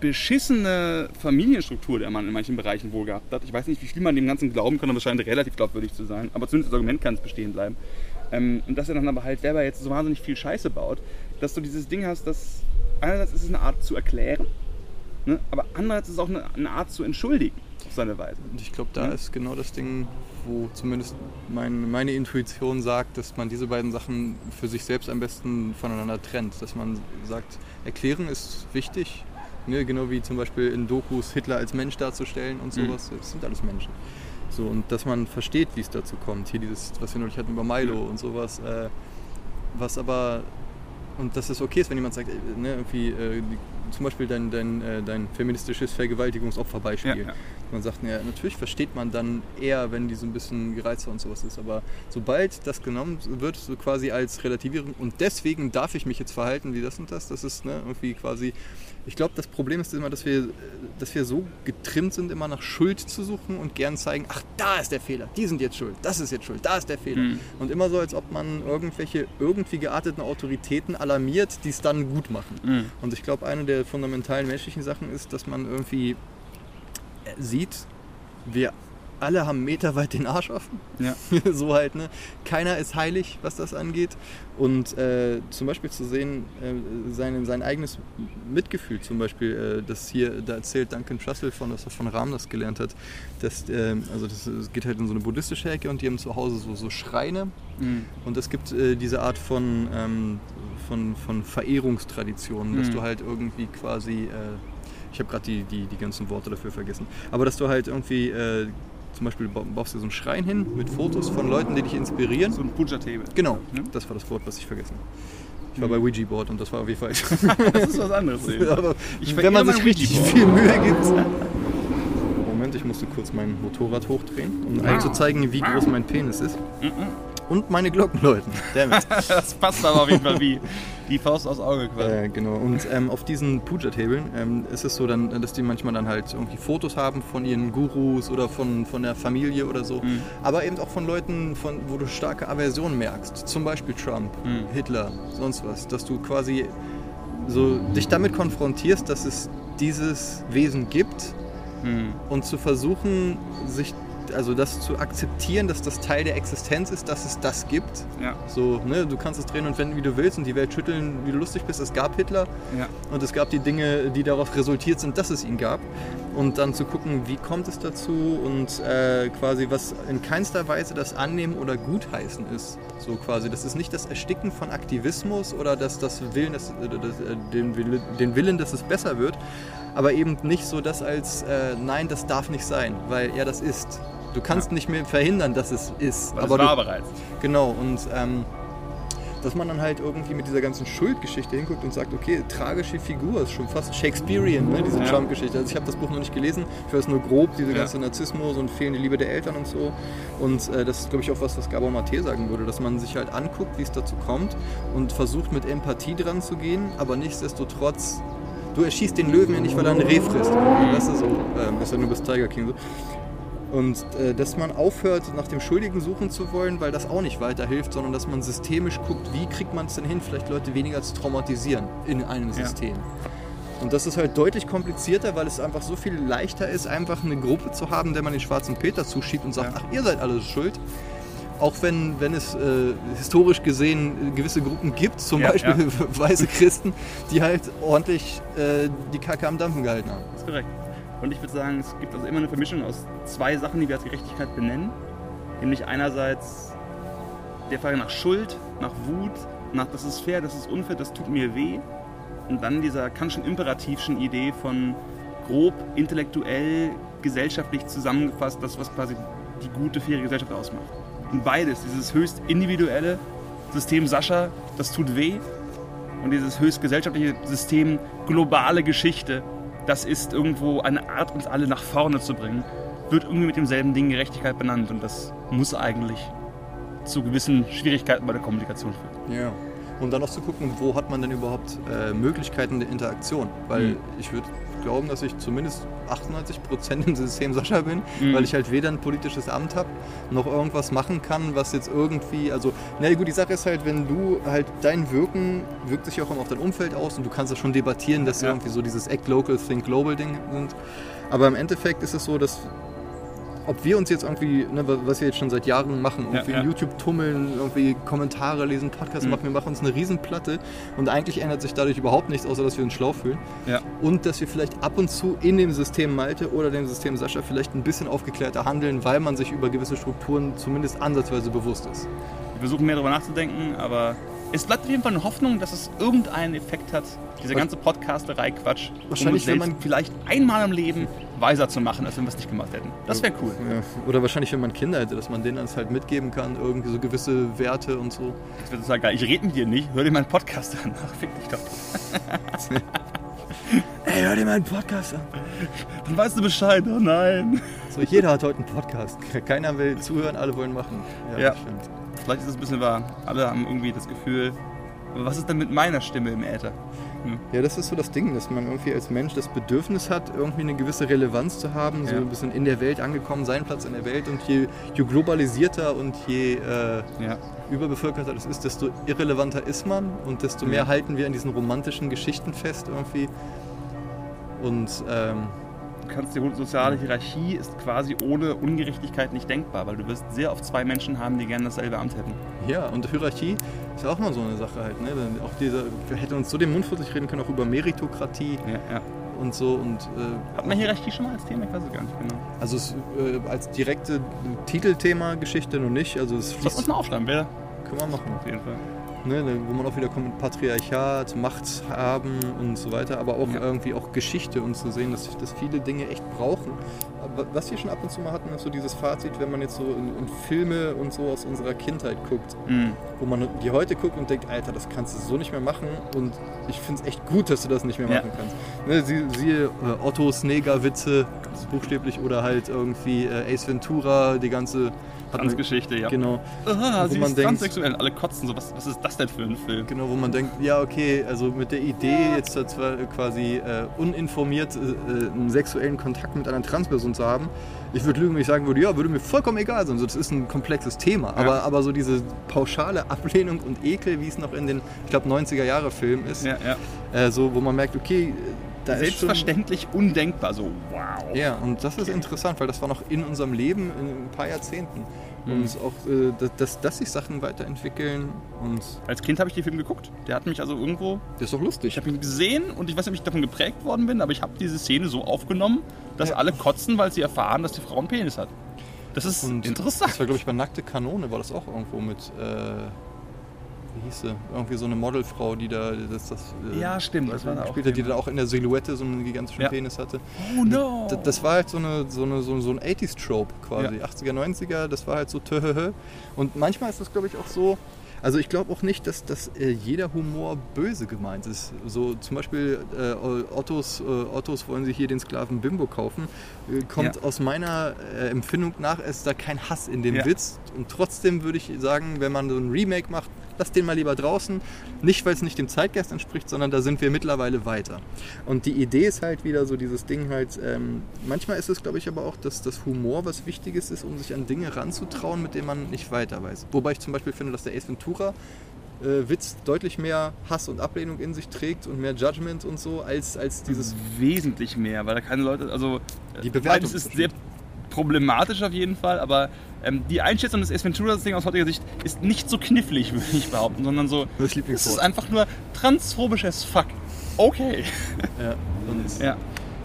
beschissene Familienstruktur der Mann in manchen Bereichen wohl gehabt hat. Ich weiß nicht, wie viel man dem Ganzen glauben kann, aber es scheint relativ glaubwürdig zu sein. Aber zumindest das Argument kann es bestehen bleiben. Ähm, und dass er dann aber halt, wer jetzt so wahnsinnig viel Scheiße baut, dass du dieses Ding hast, dass einerseits ist es eine Art zu erklären, ne, aber andererseits ist es auch eine, eine Art zu entschuldigen auf seine Weise. Und ich glaube, da Ja. ist genau das Ding, wo zumindest mein, meine Intuition sagt, dass man diese beiden Sachen für sich selbst am besten voneinander trennt. Dass man sagt, erklären ist wichtig, ne? genau wie zum Beispiel in Dokus Hitler als Mensch darzustellen und Mhm. sowas. Das sind alles Menschen. So, und dass man versteht, wie es dazu kommt. Hier dieses, was wir neulich hatten über Milo und sowas. Äh, was aber und dass es okay ist, wenn jemand sagt, äh, ne, irgendwie, äh, zum Beispiel dein, dein, äh, dein feministisches Vergewaltigungsopferbeispiel. Ja, ja. Man sagt, ja, natürlich versteht man dann eher, wenn die so ein bisschen gereizter und sowas ist. Aber sobald das genommen wird, so quasi als Relativierung und deswegen darf ich mich jetzt verhalten wie das und das, das ist ne, irgendwie quasi. Ich glaube, das Problem ist immer, dass wir, dass wir so getrimmt sind, immer nach Schuld zu suchen und gern zeigen, ach, da ist der Fehler, die sind jetzt schuld, das ist jetzt schuld, da ist der Fehler. Mhm. Und immer so, als ob man irgendwelche irgendwie gearteten Autoritäten alarmiert, die es dann gut machen. Mhm. Und ich glaube, eine der fundamentalen menschlichen Sachen ist, dass man irgendwie sieht, wir alle haben meterweit den Arsch offen. Ja. so halt, ne? Keiner ist heilig, was das angeht. Und äh, zum Beispiel zu sehen, äh, sein, sein eigenes Mitgefühl, zum Beispiel, äh, das hier, da erzählt Duncan Trussell von, dass er von Ram das gelernt hat. Dass, äh, also das, das geht halt in so eine buddhistische Ecke und die haben zu Hause so, so Schreine. Mhm. Und es gibt äh, diese Art von, ähm, von, von Verehrungstraditionen, dass Mhm. du halt irgendwie quasi, äh, ich habe gerade die, die, die ganzen Worte dafür vergessen, aber dass du halt irgendwie, äh, zum Beispiel ba- baust du so einen Schrein hin mit Fotos von Leuten, die dich inspirieren. So ein Puja-Table. Genau, Ne? das war das Wort, was ich vergessen habe. Ich war Mhm. bei Ouija Board und das war auf jeden Fall. Das ist was anderes. aber Ich wenn man sich richtig viel Mühe gibt. Moment, ich musste kurz mein Motorrad hochdrehen, um allen zu zeigen, wie groß mein Penis ist. Mhm. Und meine Glocken läuten. Damit. Das passt aber auf jeden Fall wie die Faust aufs Auge quasi. Äh, genau. Und ähm, auf diesen Puja-Tabeln ähm, ist es so, dann, dass die manchmal dann halt irgendwie Fotos haben von ihren Gurus oder von, von der Familie oder so. Mhm. Aber eben auch von Leuten, von, wo du starke Aversion merkst. Zum Beispiel Trump, Mhm. Hitler, sonst was. Dass du quasi so dich damit konfrontierst, dass es dieses Wesen gibt Mhm. und zu versuchen, sich also das zu akzeptieren, dass das Teil der Existenz ist, dass es das gibt. Ja, So, ne, du kannst es drehen und wenden, wie du willst und die Welt schütteln, wie du lustig bist. Es gab Hitler ja. und es gab die Dinge, die darauf resultiert sind, dass es ihn gab. Und dann zu gucken, wie kommt es dazu und äh, quasi was in keinster Weise das Annehmen oder Gutheißen ist. So quasi, das ist nicht das Ersticken von Aktivismus oder das, das Willen, das, äh, das, äh, den, den Willen, dass es besser wird, aber eben nicht so das als, äh, nein, das darf nicht sein, weil er das ist. Du kannst nicht mehr verhindern, dass es ist. Weil aber es war du, bereits. Genau, und ähm, dass man dann halt irgendwie mit dieser ganzen Schuldgeschichte hinguckt und sagt, okay, tragische Figur ist schon fast Shakespearean, ne, diese Ja. Trump-Geschichte. Also ich habe das Buch noch nicht gelesen, ich weiß nur grob, diese Ja. ganze Narzissmus und fehlende Liebe der Eltern und so. Und äh, das ist, glaube ich, auch was, was Gabor Mate sagen würde, dass man sich halt anguckt, wie es dazu kommt und versucht mit Empathie dran zu gehen, aber nichtsdestotrotz, du erschießt den Löwen ja nicht, weil er ein Reh frisst. Das ist so, ähm, das ist ja nur bis Tiger King so. Und äh, dass man aufhört, nach dem Schuldigen suchen zu wollen, weil das auch nicht weiterhilft, sondern dass man systemisch guckt, wie kriegt man es denn hin, vielleicht Leute weniger zu traumatisieren in einem Ja. System. Und das ist halt deutlich komplizierter, weil es einfach so viel leichter ist, einfach eine Gruppe zu haben, der man den schwarzen Peter zuschiebt und sagt, Ja. ach, ihr seid alle schuld. Auch wenn, wenn es äh, historisch gesehen äh, gewisse Gruppen gibt, zum Ja, Beispiel weiße Christen, die halt ordentlich äh, die Kacke am Dampfen gehalten haben. Das ist korrekt. Und ich würde sagen, es gibt also immer eine Vermischung aus zwei Sachen, die wir als Gerechtigkeit benennen. Nämlich einerseits der Frage nach Schuld, nach Wut, nach das ist fair, das ist unfair, das tut mir weh. Und dann dieser kantischen imperativschen Idee von grob, intellektuell, gesellschaftlich zusammengefasst, das, was quasi die gute, faire Gesellschaft ausmacht. Und beides, dieses höchst individuelle System Sascha, das tut weh, und dieses höchst gesellschaftliche System globale Geschichte, das ist irgendwo eine Art, uns alle nach vorne zu bringen, wird irgendwie mit demselben Ding Gerechtigkeit benannt und das muss eigentlich zu gewissen Schwierigkeiten bei der Kommunikation führen. Ja. Und dann noch zu gucken, wo hat man denn überhaupt äh, Möglichkeiten der Interaktion? Weil Mhm. ich würde glauben, dass ich zumindest 98% im System Sascha bin, Mhm. weil ich halt weder ein politisches Amt habe, noch irgendwas machen kann, was jetzt irgendwie, also, na gut, die Sache ist halt, wenn du halt dein Wirken wirkt sich auch immer auf dein Umfeld aus und du kannst das schon debattieren, dass Ja. irgendwie so dieses Act Local, Think Global Ding sind. Aber im Endeffekt ist es so, dass ob wir uns jetzt irgendwie, ne, was wir jetzt schon seit Jahren machen, Ja, irgendwie ja. in YouTube tummeln, irgendwie Kommentare lesen, Podcasts Mhm. machen, wir machen uns eine Riesenplatte und eigentlich ändert sich dadurch überhaupt nichts, außer dass wir uns schlau fühlen. Ja. Und dass wir vielleicht ab und zu in dem System Malte oder dem System Sascha vielleicht ein bisschen aufgeklärter handeln, weil man sich über gewisse Strukturen zumindest ansatzweise bewusst ist. Wir versuchen mehr darüber nachzudenken, aber es bleibt auf jeden Fall eine Hoffnung, dass es irgendeinen Effekt hat, diese ganze Podcasterei-Quatsch, um Wahrscheinlich, uns selbst man- vielleicht einmal im Leben weiser zu machen, als wenn wir es nicht gemacht hätten. Das wäre cool. Ja. Oder wahrscheinlich, wenn man Kinder hätte, dass man denen das halt mitgeben kann, irgendwie so gewisse Werte und so. Das wäre total geil. Ich rede mit dir nicht, hör dir meinen Podcast an. Ach, fick dich doch. Ey, hör dir meinen Podcast an. Dann weißt du Bescheid. Oh nein. So, jeder hat heute einen Podcast. Keiner will zuhören, alle wollen machen. Ja. stimmt. Vielleicht ist es ein bisschen wahr. Alle haben irgendwie das Gefühl, aber was ist denn mit meiner Stimme im Äther? Ja, das ist so das Ding, dass man irgendwie als Mensch das Bedürfnis hat, irgendwie eine gewisse Relevanz zu haben, so Ja. ein bisschen in der Welt angekommen, seinen Platz in der Welt. Und je, je globalisierter und je äh, Ja. überbevölkerter das ist, desto irrelevanter ist man und desto mehr Ja. halten wir an diesen romantischen Geschichten fest irgendwie. Und ähm, kannst die soziale Hierarchie ist quasi ohne Ungerechtigkeit nicht denkbar, weil du wirst sehr oft zwei Menschen haben, die gerne dasselbe Amt hätten. ja, und Hierarchie ist auch mal so eine Sache halt. Ne? Auch diese, wir hätten uns so den Mund vor sich reden können, auch über Meritokratie Ja, ja. und so. Und, äh, Hat man Hierarchie schon mal als Thema? Ich weiß es gar nicht genau. Also es, äh, als direkte Titelthema Geschichte noch nicht. Also es Lass uns fließt, mal aufschreiben, wer? können wir machen. Auf jeden Fall. Ne, wo man auch wieder kommt mit Patriarchat, Macht haben und so weiter, aber auch Ja. irgendwie auch Geschichte und zu sehen, dass, dass viele Dinge echt brauchen. Aber was wir schon ab und zu mal hatten, ist so dieses Fazit, wenn man jetzt so in, in Filme und so aus unserer Kindheit guckt, Mhm. wo man die heute guckt und denkt, Alter, das kannst du so nicht mehr machen und ich finde es echt gut, dass du das nicht mehr Ja. machen kannst. Ne, sie, siehe äh, Ottos Neger-Witze, ganz buchstäblich, oder halt irgendwie äh, Ace Ventura, die ganze... Transgeschichte, ja. Genau, Aha, Wo sie man ist denkt- transsexuell. Alle kotzen so. Was, was ist das denn für ein Film? genau, wo man denkt, ja okay, also mit der Idee jetzt quasi äh, uninformiert äh, äh, einen sexuellen Kontakt mit einer Transperson zu haben, ich würde lügen, wenn ich sagen würde, ja, würde mir vollkommen egal sein. So, das ist ein komplexes Thema. Aber, aber so diese pauschale Ablehnung und Ekel, wie es noch in den, ich glaube, 90er Jahre Filmen ist, Ja, ja. äh, so, wo man merkt, okay, da. Selbstverständlich undenkbar. So, wow. Ja, und das ist interessant, weil das war noch in unserem Leben in ein paar Jahrzehnten. Mhm. Und auch, äh, dass- dass, dass sich Sachen weiterentwickeln und Als Kind habe ich den Film geguckt. Der hat mich also irgendwo. das ist doch lustig. Ich habe ihn gesehen und ich weiß nicht, ob ich davon geprägt worden bin, aber ich habe diese Szene so aufgenommen, dass Ja. alle kotzen, weil sie erfahren, dass die Frau einen Penis hat. Das ist Und interessant. Das war, glaube ich, bei Nackte Kanone war das auch irgendwo mit, äh, wie hieß sie? Irgendwie so eine Modelfrau, die da das, das äh, Ja, stimmt, das war da auch hat, die da auch in der Silhouette so einen gigantischen Ja. Penis hatte. Oh no! Das, das war halt so, eine, so, eine, so, so ein 80s-Trope quasi. Ja. 80er, 90er, das war halt so töhöhö. Und manchmal ist das, glaube ich, auch so. Also ich glaube auch nicht, dass, dass äh, jeder Humor böse gemeint ist. So zum Beispiel äh, Ottos, äh, Ottos wollen sich hier den Sklaven Bimbo kaufen. Äh, kommt Ja. aus meiner äh, Empfindung nach, ist da kein Hass in dem Ja. Witz. Und trotzdem würde ich sagen, wenn man so ein Remake macht, lass den mal lieber draußen. Nicht, weil es nicht dem Zeitgeist entspricht, sondern da sind wir mittlerweile weiter. Und die Idee ist halt wieder so dieses Ding halt, ähm, manchmal ist es glaube ich aber auch, dass das Humor was Wichtiges ist, um sich an Dinge ranzutrauen, mit denen man nicht weiter weiß. Wobei ich zum Beispiel finde, dass der Ace Ventura äh, Witz deutlich mehr Hass und Ablehnung in sich trägt und mehr Judgment und so, als, als dieses... wesentlich mehr, weil da keine Leute, also Die Bewertung beides ist sehr problematisch auf jeden Fall, aber ähm, die Einschätzung des Ace Ventura Ding aus heutiger Sicht ist nicht so knifflig, würde ich behaupten, sondern so, Das es ist einfach nur transphobisch as fuck. Okay. Ja, und Ja.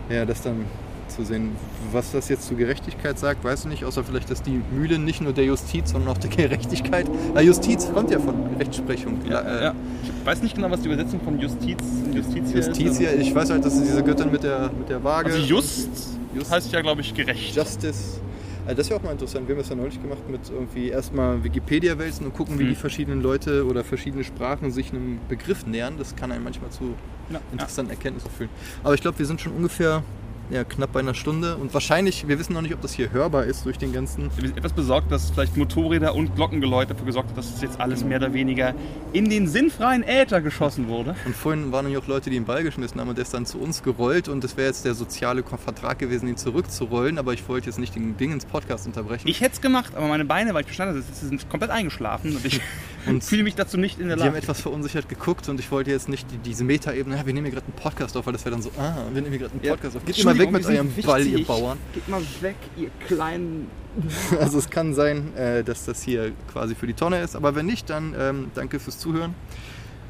ja, das dann zu sehen, was das jetzt zu Gerechtigkeit sagt, weiß ich nicht, außer vielleicht, dass die Mühle nicht nur der Justiz, sondern auch der Gerechtigkeit. Na, Justiz kommt ja von Rechtsprechung. Ja, äh, ja. Ich weiß nicht genau, was die Übersetzung von Justiz, Justiz hier Justiz ist. ich weiß halt, dass diese Göttin mit der, mit der Waage. Also Just, Just. heißt ja, glaube ich, gerecht. Justice. Also das ist ja auch mal interessant. Wir haben das ja neulich gemacht mit irgendwie erstmal Wikipedia wälzen und gucken, wie Hm. die verschiedenen Leute oder verschiedene Sprachen sich einem Begriff nähern. Das kann einen manchmal zu Ja, interessanten Erkenntnissen führen. Aber ich glaube, wir sind schon ungefähr ja, knapp bei einer Stunde und wahrscheinlich, wir wissen noch nicht, ob das hier hörbar ist durch den ganzen. Ich bin etwas besorgt, dass vielleicht Motorräder und Glockengeläute dafür gesorgt hat, dass es jetzt alles mehr oder weniger in den sinnfreien Äther geschossen wurde. Und vorhin waren nämlich auch Leute, die einen Ball geschmissen haben und der ist dann zu uns gerollt und das wäre jetzt der soziale Vertrag gewesen, ihn zurückzurollen, aber ich wollte jetzt nicht den Ding ins Podcast unterbrechen. Ich hätte es gemacht, aber meine Beine, weil ich verstanden habe, sind komplett eingeschlafen und ich Und fühle mich dazu nicht in der Die haben Lage. etwas verunsichert geguckt und ich wollte jetzt nicht die, diese Metaebene, ja, wir nehmen hier gerade einen Podcast auf, weil das wäre dann so, ah, wir nehmen hier gerade einen Ja. Podcast auf. Geht immer weg mit eurem wichtig. Ball, ihr Bauern. Geht mal weg, ihr kleinen. Also es kann sein, äh, dass das hier quasi für die Tonne ist, aber wenn nicht, dann ähm, danke fürs Zuhören.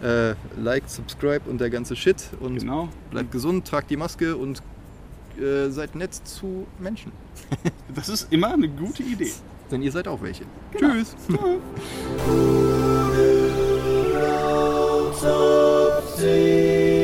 Äh, like, subscribe und der ganze Shit und Genau. bleibt gesund, tragt die Maske und äh, seid nett zu Menschen. Das ist immer eine gute Idee. Denn ihr seid auch welche. Genau. Tschüss. Tschüss.